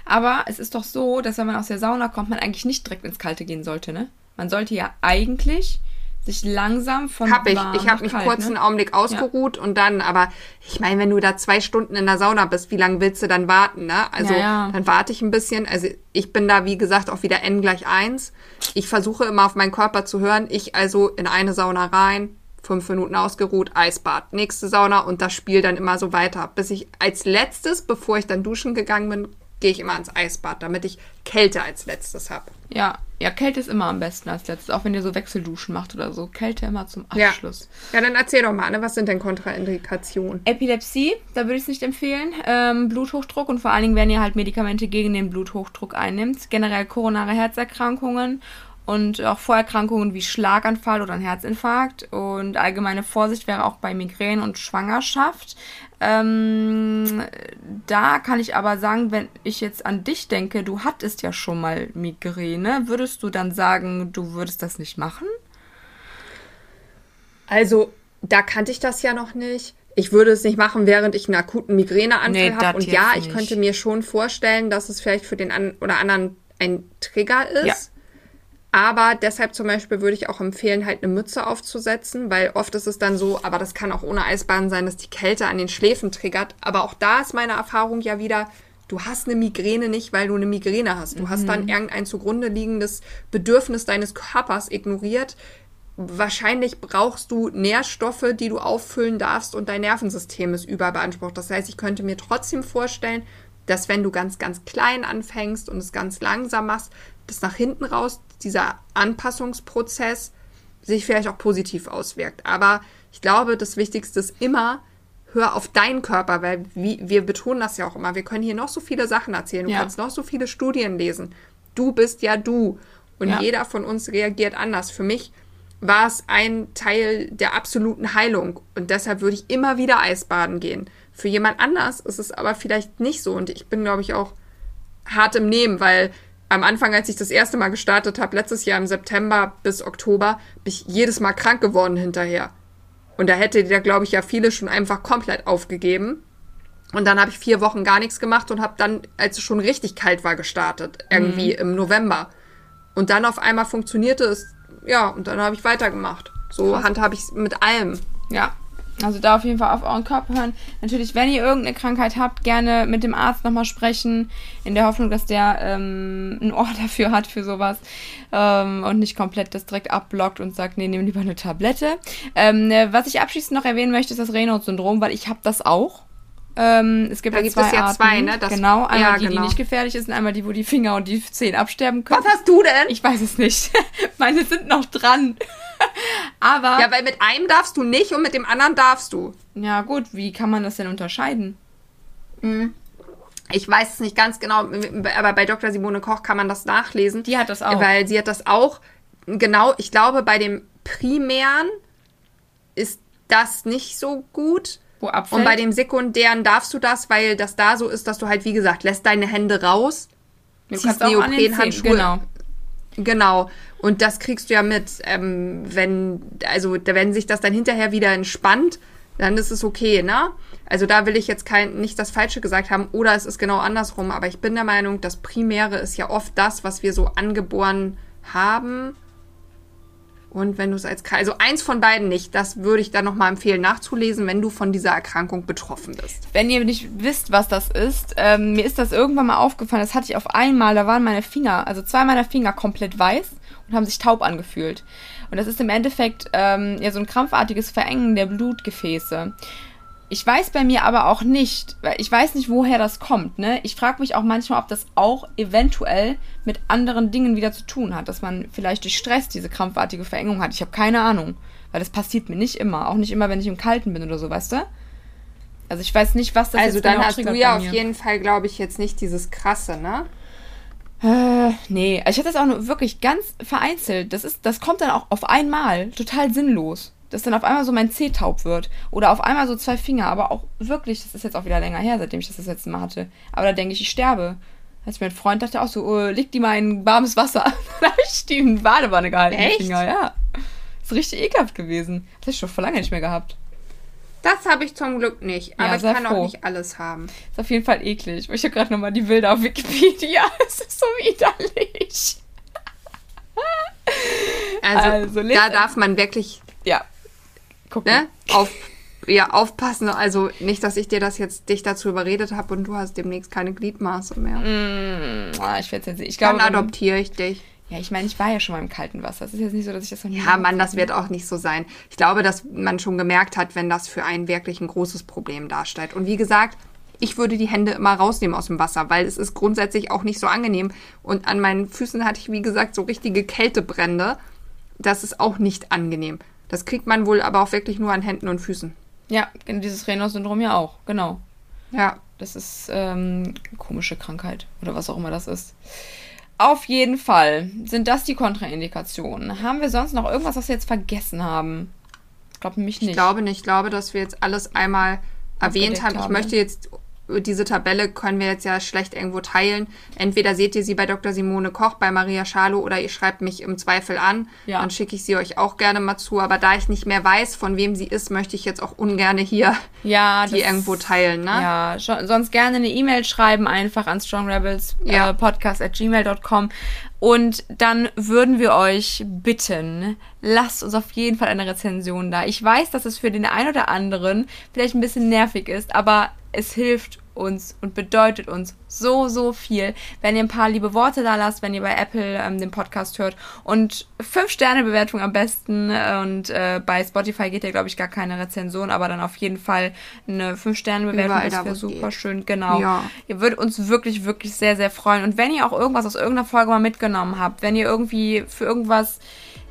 Aber es ist doch so, dass wenn man aus der Sauna kommt, man eigentlich nicht direkt ins Kalte gehen sollte, ne? Man sollte ja eigentlich sich langsam von Hab ich. Ich habe mich kalt, kurz ne? einen Augenblick ausgeruht ja. und dann, aber ich meine, wenn du da zwei Stunden in der Sauna bist, wie lange willst du dann warten, ne? Also ja, ja. dann warte ich ein bisschen. Also ich bin da, wie gesagt, auch wieder N gleich eins. Ich versuche immer auf meinen Körper zu hören. Ich also in eine Sauna rein, fünf Minuten ausgeruht, Eisbad, nächste Sauna und das Spiel dann immer so weiter, bis ich als letztes, bevor ich dann duschen gegangen bin, gehe ich immer ans Eisbad, damit ich Kälte als letztes habe. Ja, ja, Kälte ist immer am besten als letztes, auch wenn ihr so Wechselduschen macht oder so. Kälte immer zum Abschluss. Ja, ja dann erzähl doch mal, ne? was sind denn Kontraindikationen? Epilepsie, da würde ich es nicht empfehlen. Ähm, Bluthochdruck und vor allen Dingen, wenn ihr halt Medikamente gegen den Bluthochdruck einnimmt. Generell koronare Herzerkrankungen und auch Vorerkrankungen wie Schlaganfall oder ein Herzinfarkt. Und allgemeine Vorsicht wäre auch bei Migräne und Schwangerschaft. Ähm, da kann ich aber sagen, wenn ich jetzt an dich denke, du hattest ja schon mal Migräne, würdest du dann sagen, du würdest das nicht machen? Also, da kannte ich das ja noch nicht. Ich würde es nicht machen, während ich einen akuten Migräneanfall nee, habe. Und ja, ich nicht. könnte mir schon vorstellen, dass es vielleicht für den einen oder anderen ein Trigger ist. Ja. Aber deshalb zum Beispiel würde ich auch empfehlen, halt eine Mütze aufzusetzen, weil oft ist es dann so, aber das kann auch ohne Eisbahn sein, dass die Kälte an den Schläfen triggert. Aber auch da ist meine Erfahrung ja wieder, du hast eine Migräne nicht, weil du eine Migräne hast. Du mhm. hast dann mhm. irgendein zugrunde liegendes Bedürfnis deines Körpers ignoriert. Wahrscheinlich brauchst du Nährstoffe, die du auffüllen darfst und dein Nervensystem ist überbeansprucht. Das heißt, ich könnte mir trotzdem vorstellen, dass wenn du ganz, ganz klein anfängst und es ganz langsam machst, das nach hinten raus dieser Anpassungsprozess sich vielleicht auch positiv auswirkt. Aber ich glaube, das Wichtigste ist immer, hör auf deinen Körper, weil wie, wir betonen das ja auch immer. Wir können hier noch so viele Sachen erzählen. Du ja. kannst noch so viele Studien lesen. Du bist ja du. Und ja. jeder von uns reagiert anders. Für mich war es ein Teil der absoluten Heilung. Und deshalb würde ich immer wieder Eisbaden gehen. Für jemand anders ist es aber vielleicht nicht so. Und ich bin, glaube ich, auch hart im Nehmen, weil am Anfang, als ich das erste Mal gestartet habe, letztes Jahr im September bis Oktober, bin ich jedes Mal krank geworden hinterher. Und da hätte der, glaube ich, ja viele schon einfach komplett aufgegeben. Und dann habe ich vier Wochen gar nichts gemacht und habe dann, als es schon richtig kalt war, gestartet. Irgendwie mhm. im November. Und dann auf einmal funktionierte es. Ja, und dann habe ich weitergemacht. So handhabe ich es mit allem. Ja, also da auf jeden Fall auf euren Körper hören. Natürlich, wenn ihr irgendeine Krankheit habt, gerne mit dem Arzt nochmal sprechen, in der Hoffnung, dass der ähm, ein Ohr dafür hat für sowas ähm, und nicht komplett das direkt abblockt und sagt, nee, nimm lieber eine Tablette. Ähm, ne, was ich abschließend noch erwähnen möchte, ist das Raynaud-Syndrom, weil ich habe das auch. Ähm, es gibt Da ja gibt zwei es ja Arten. zwei, ne? Das- genau, einmal ja, die, die genau. nicht gefährlich ist und einmal die, wo die Finger und die Zehen absterben können. Was hast du denn? Ich weiß es nicht. Meine sind noch dran. Aber, ja, weil mit einem darfst du nicht und mit dem anderen darfst du. ja gut, wie kann man das denn unterscheiden? Ich weiß es nicht ganz genau, aber bei Dr. Simone Koch kann man das nachlesen. Die hat das auch. Weil sie hat das auch, genau, ich glaube, bei dem Primären ist das nicht so gut. Wo abfällt? Und bei dem Sekundären darfst du das, weil das da so ist, dass du halt, wie gesagt, lässt deine Hände raus, Du ziehst Neoprenhandschuhe. Genau. Genau. Und das kriegst du ja mit. Ähm, wenn, also wenn sich das dann hinterher wieder entspannt, dann ist es okay, ne? Also da will ich jetzt kein, nicht das Falsche gesagt haben, oder es ist genau andersrum. Aber ich bin der Meinung, das Primäre ist ja oft das, was wir so angeboren haben. Und wenn du es als, also eins von beiden nicht, das würde ich dann nochmal empfehlen nachzulesen, wenn du von dieser Erkrankung betroffen bist. Wenn ihr nicht wisst, was das ist, ähm, mir ist das irgendwann mal aufgefallen. Das hatte ich auf einmal, da waren meine Finger, also zwei meiner Finger komplett weiß und haben sich taub angefühlt. Und das ist im Endeffekt ähm, ja so ein krampfartiges Verengen der Blutgefäße. Ich weiß bei mir aber auch nicht, weil ich weiß nicht, woher das kommt. Ne? Ich frage mich auch manchmal, ob das auch eventuell mit anderen Dingen wieder zu tun hat, dass man vielleicht durch Stress diese krampfartige Verengung hat. Ich habe keine Ahnung, weil das passiert mir nicht immer, auch nicht immer, wenn ich im Kalten bin oder so, weißt du? Also ich weiß nicht, was das Also jetzt dann genau hast du ja auf jeden Fall, glaube ich, jetzt nicht dieses krasse, ne? Äh, nee, also ich hatte das auch nur wirklich ganz vereinzelt. Das ist, das kommt dann auch auf einmal, total sinnlos. Dass dann auf einmal so mein Zeh taub wird. Oder auf einmal so zwei Finger, aber auch wirklich, das ist jetzt auch wieder länger her, seitdem ich das das letzte Mal hatte. Aber da denke ich, ich sterbe. Als mein Freund dachte auch so, oh, leg die mal in warmes Wasser. dann habe ich die in Badewanne gehalten, Echt? Finger, ja. Ist richtig ekelhaft gewesen. Das habe ich schon vor lange nicht mehr gehabt. Das habe ich zum Glück nicht. Aber ich sei kann froh. auch nicht alles haben. Ist auf jeden Fall eklig. Ich habe gerade nochmal die Bilder auf Wikipedia. Es ist so widerlich. Also, Also, da darf man wirklich Ja. Gucken. ne, auf, ja, aufpassen. Also nicht, dass ich dir das jetzt dich dazu überredet habe und du hast demnächst keine Gliedmaße mehr. Ah, ich werde jetzt Ich Dann glaube, wenn- adoptiere ich dich. ja, ich meine, ich war ja schon mal im kalten Wasser. Es ist jetzt nicht so, dass ich das noch nie. Ja, Mann, das wird auch nicht so sein. Ich glaube, dass man schon gemerkt hat, wenn das für einen wirklich ein großes Problem darstellt. Und wie gesagt, ich würde die Hände immer rausnehmen aus dem Wasser, weil es ist grundsätzlich auch nicht so angenehm. Und an meinen Füßen hatte ich, wie gesagt, so richtige Kältebrände. Das ist auch nicht angenehm. Das kriegt man wohl aber auch wirklich nur an Händen und Füßen. Ja, dieses Raynaud-Syndrom ja auch. Genau. Ja. Das ist ähm, komische Krankheit oder was auch immer das ist. Auf jeden Fall sind das die Kontraindikationen. Haben wir sonst noch irgendwas, was wir jetzt vergessen haben? Ich glaube nämlich nicht. Ich glaube nicht. Ich glaube, dass wir jetzt alles einmal erwähnt haben. Ich haben, möchte jetzt, diese Tabelle können wir jetzt ja schlecht irgendwo teilen. Entweder seht ihr sie bei Dr. Simone Koch, bei Maria Schalow oder ihr schreibt mich im Zweifel an. Ja. Dann schicke ich sie euch auch gerne mal zu. Aber da ich nicht mehr weiß, von wem sie ist, möchte ich jetzt auch ungern hier ja, die irgendwo teilen. Ne? Ja, sonst gerne eine E-Mail schreiben, einfach an Ja. äh, gmail.com. Und dann würden wir euch bitten, lasst uns auf jeden Fall eine Rezension da. Ich weiß, dass es für den einen oder anderen vielleicht ein bisschen nervig ist, aber es hilft uns und bedeutet uns so, so viel, wenn ihr ein paar liebe Worte da lasst, wenn ihr bei Apple ähm, den Podcast hört und fünf Sterne Bewertung am besten und äh, bei Spotify geht ja glaube ich gar keine Rezension, aber dann auf jeden Fall eine fünf Sterne Bewertung, Überall das da, wäre super geht. schön, genau. Ja. Ihr würdet uns wirklich, wirklich sehr, sehr freuen und wenn ihr auch irgendwas aus irgendeiner Folge mal mitgenommen habt, wenn ihr irgendwie für irgendwas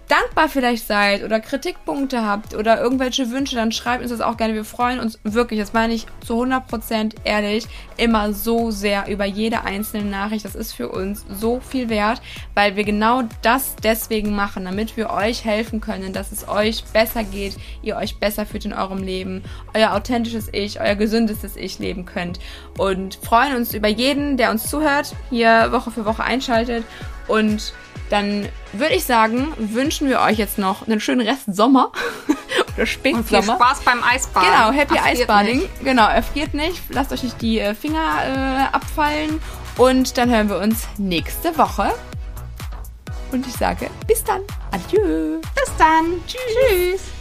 dankbar vielleicht seid oder Kritikpunkte habt oder irgendwelche Wünsche, dann schreibt uns das auch gerne. Wir freuen uns wirklich, das meine ich zu 100% ehrlich, immer so sehr über jede einzelne Nachricht. Das ist für uns so viel wert, weil wir genau das deswegen machen, damit wir euch helfen können, dass es euch besser geht, ihr euch besser fühlt in eurem Leben, euer authentisches Ich, euer gesündestes Ich leben könnt und freuen uns über jeden, der uns zuhört, hier Woche für Woche einschaltet und dann würde ich sagen, wünschen wir euch jetzt noch einen schönen Rest Sommer oder Und viel Spätsommer. Spaß beim Eisbaden. Genau, Happy Erfriert Eisbading. nicht. Genau, erfriert nicht. Lasst euch nicht die äh, Finger äh, abfallen. Und dann hören wir uns nächste Woche. Und ich sage bis dann. Adieu. Bis dann. Tschüss.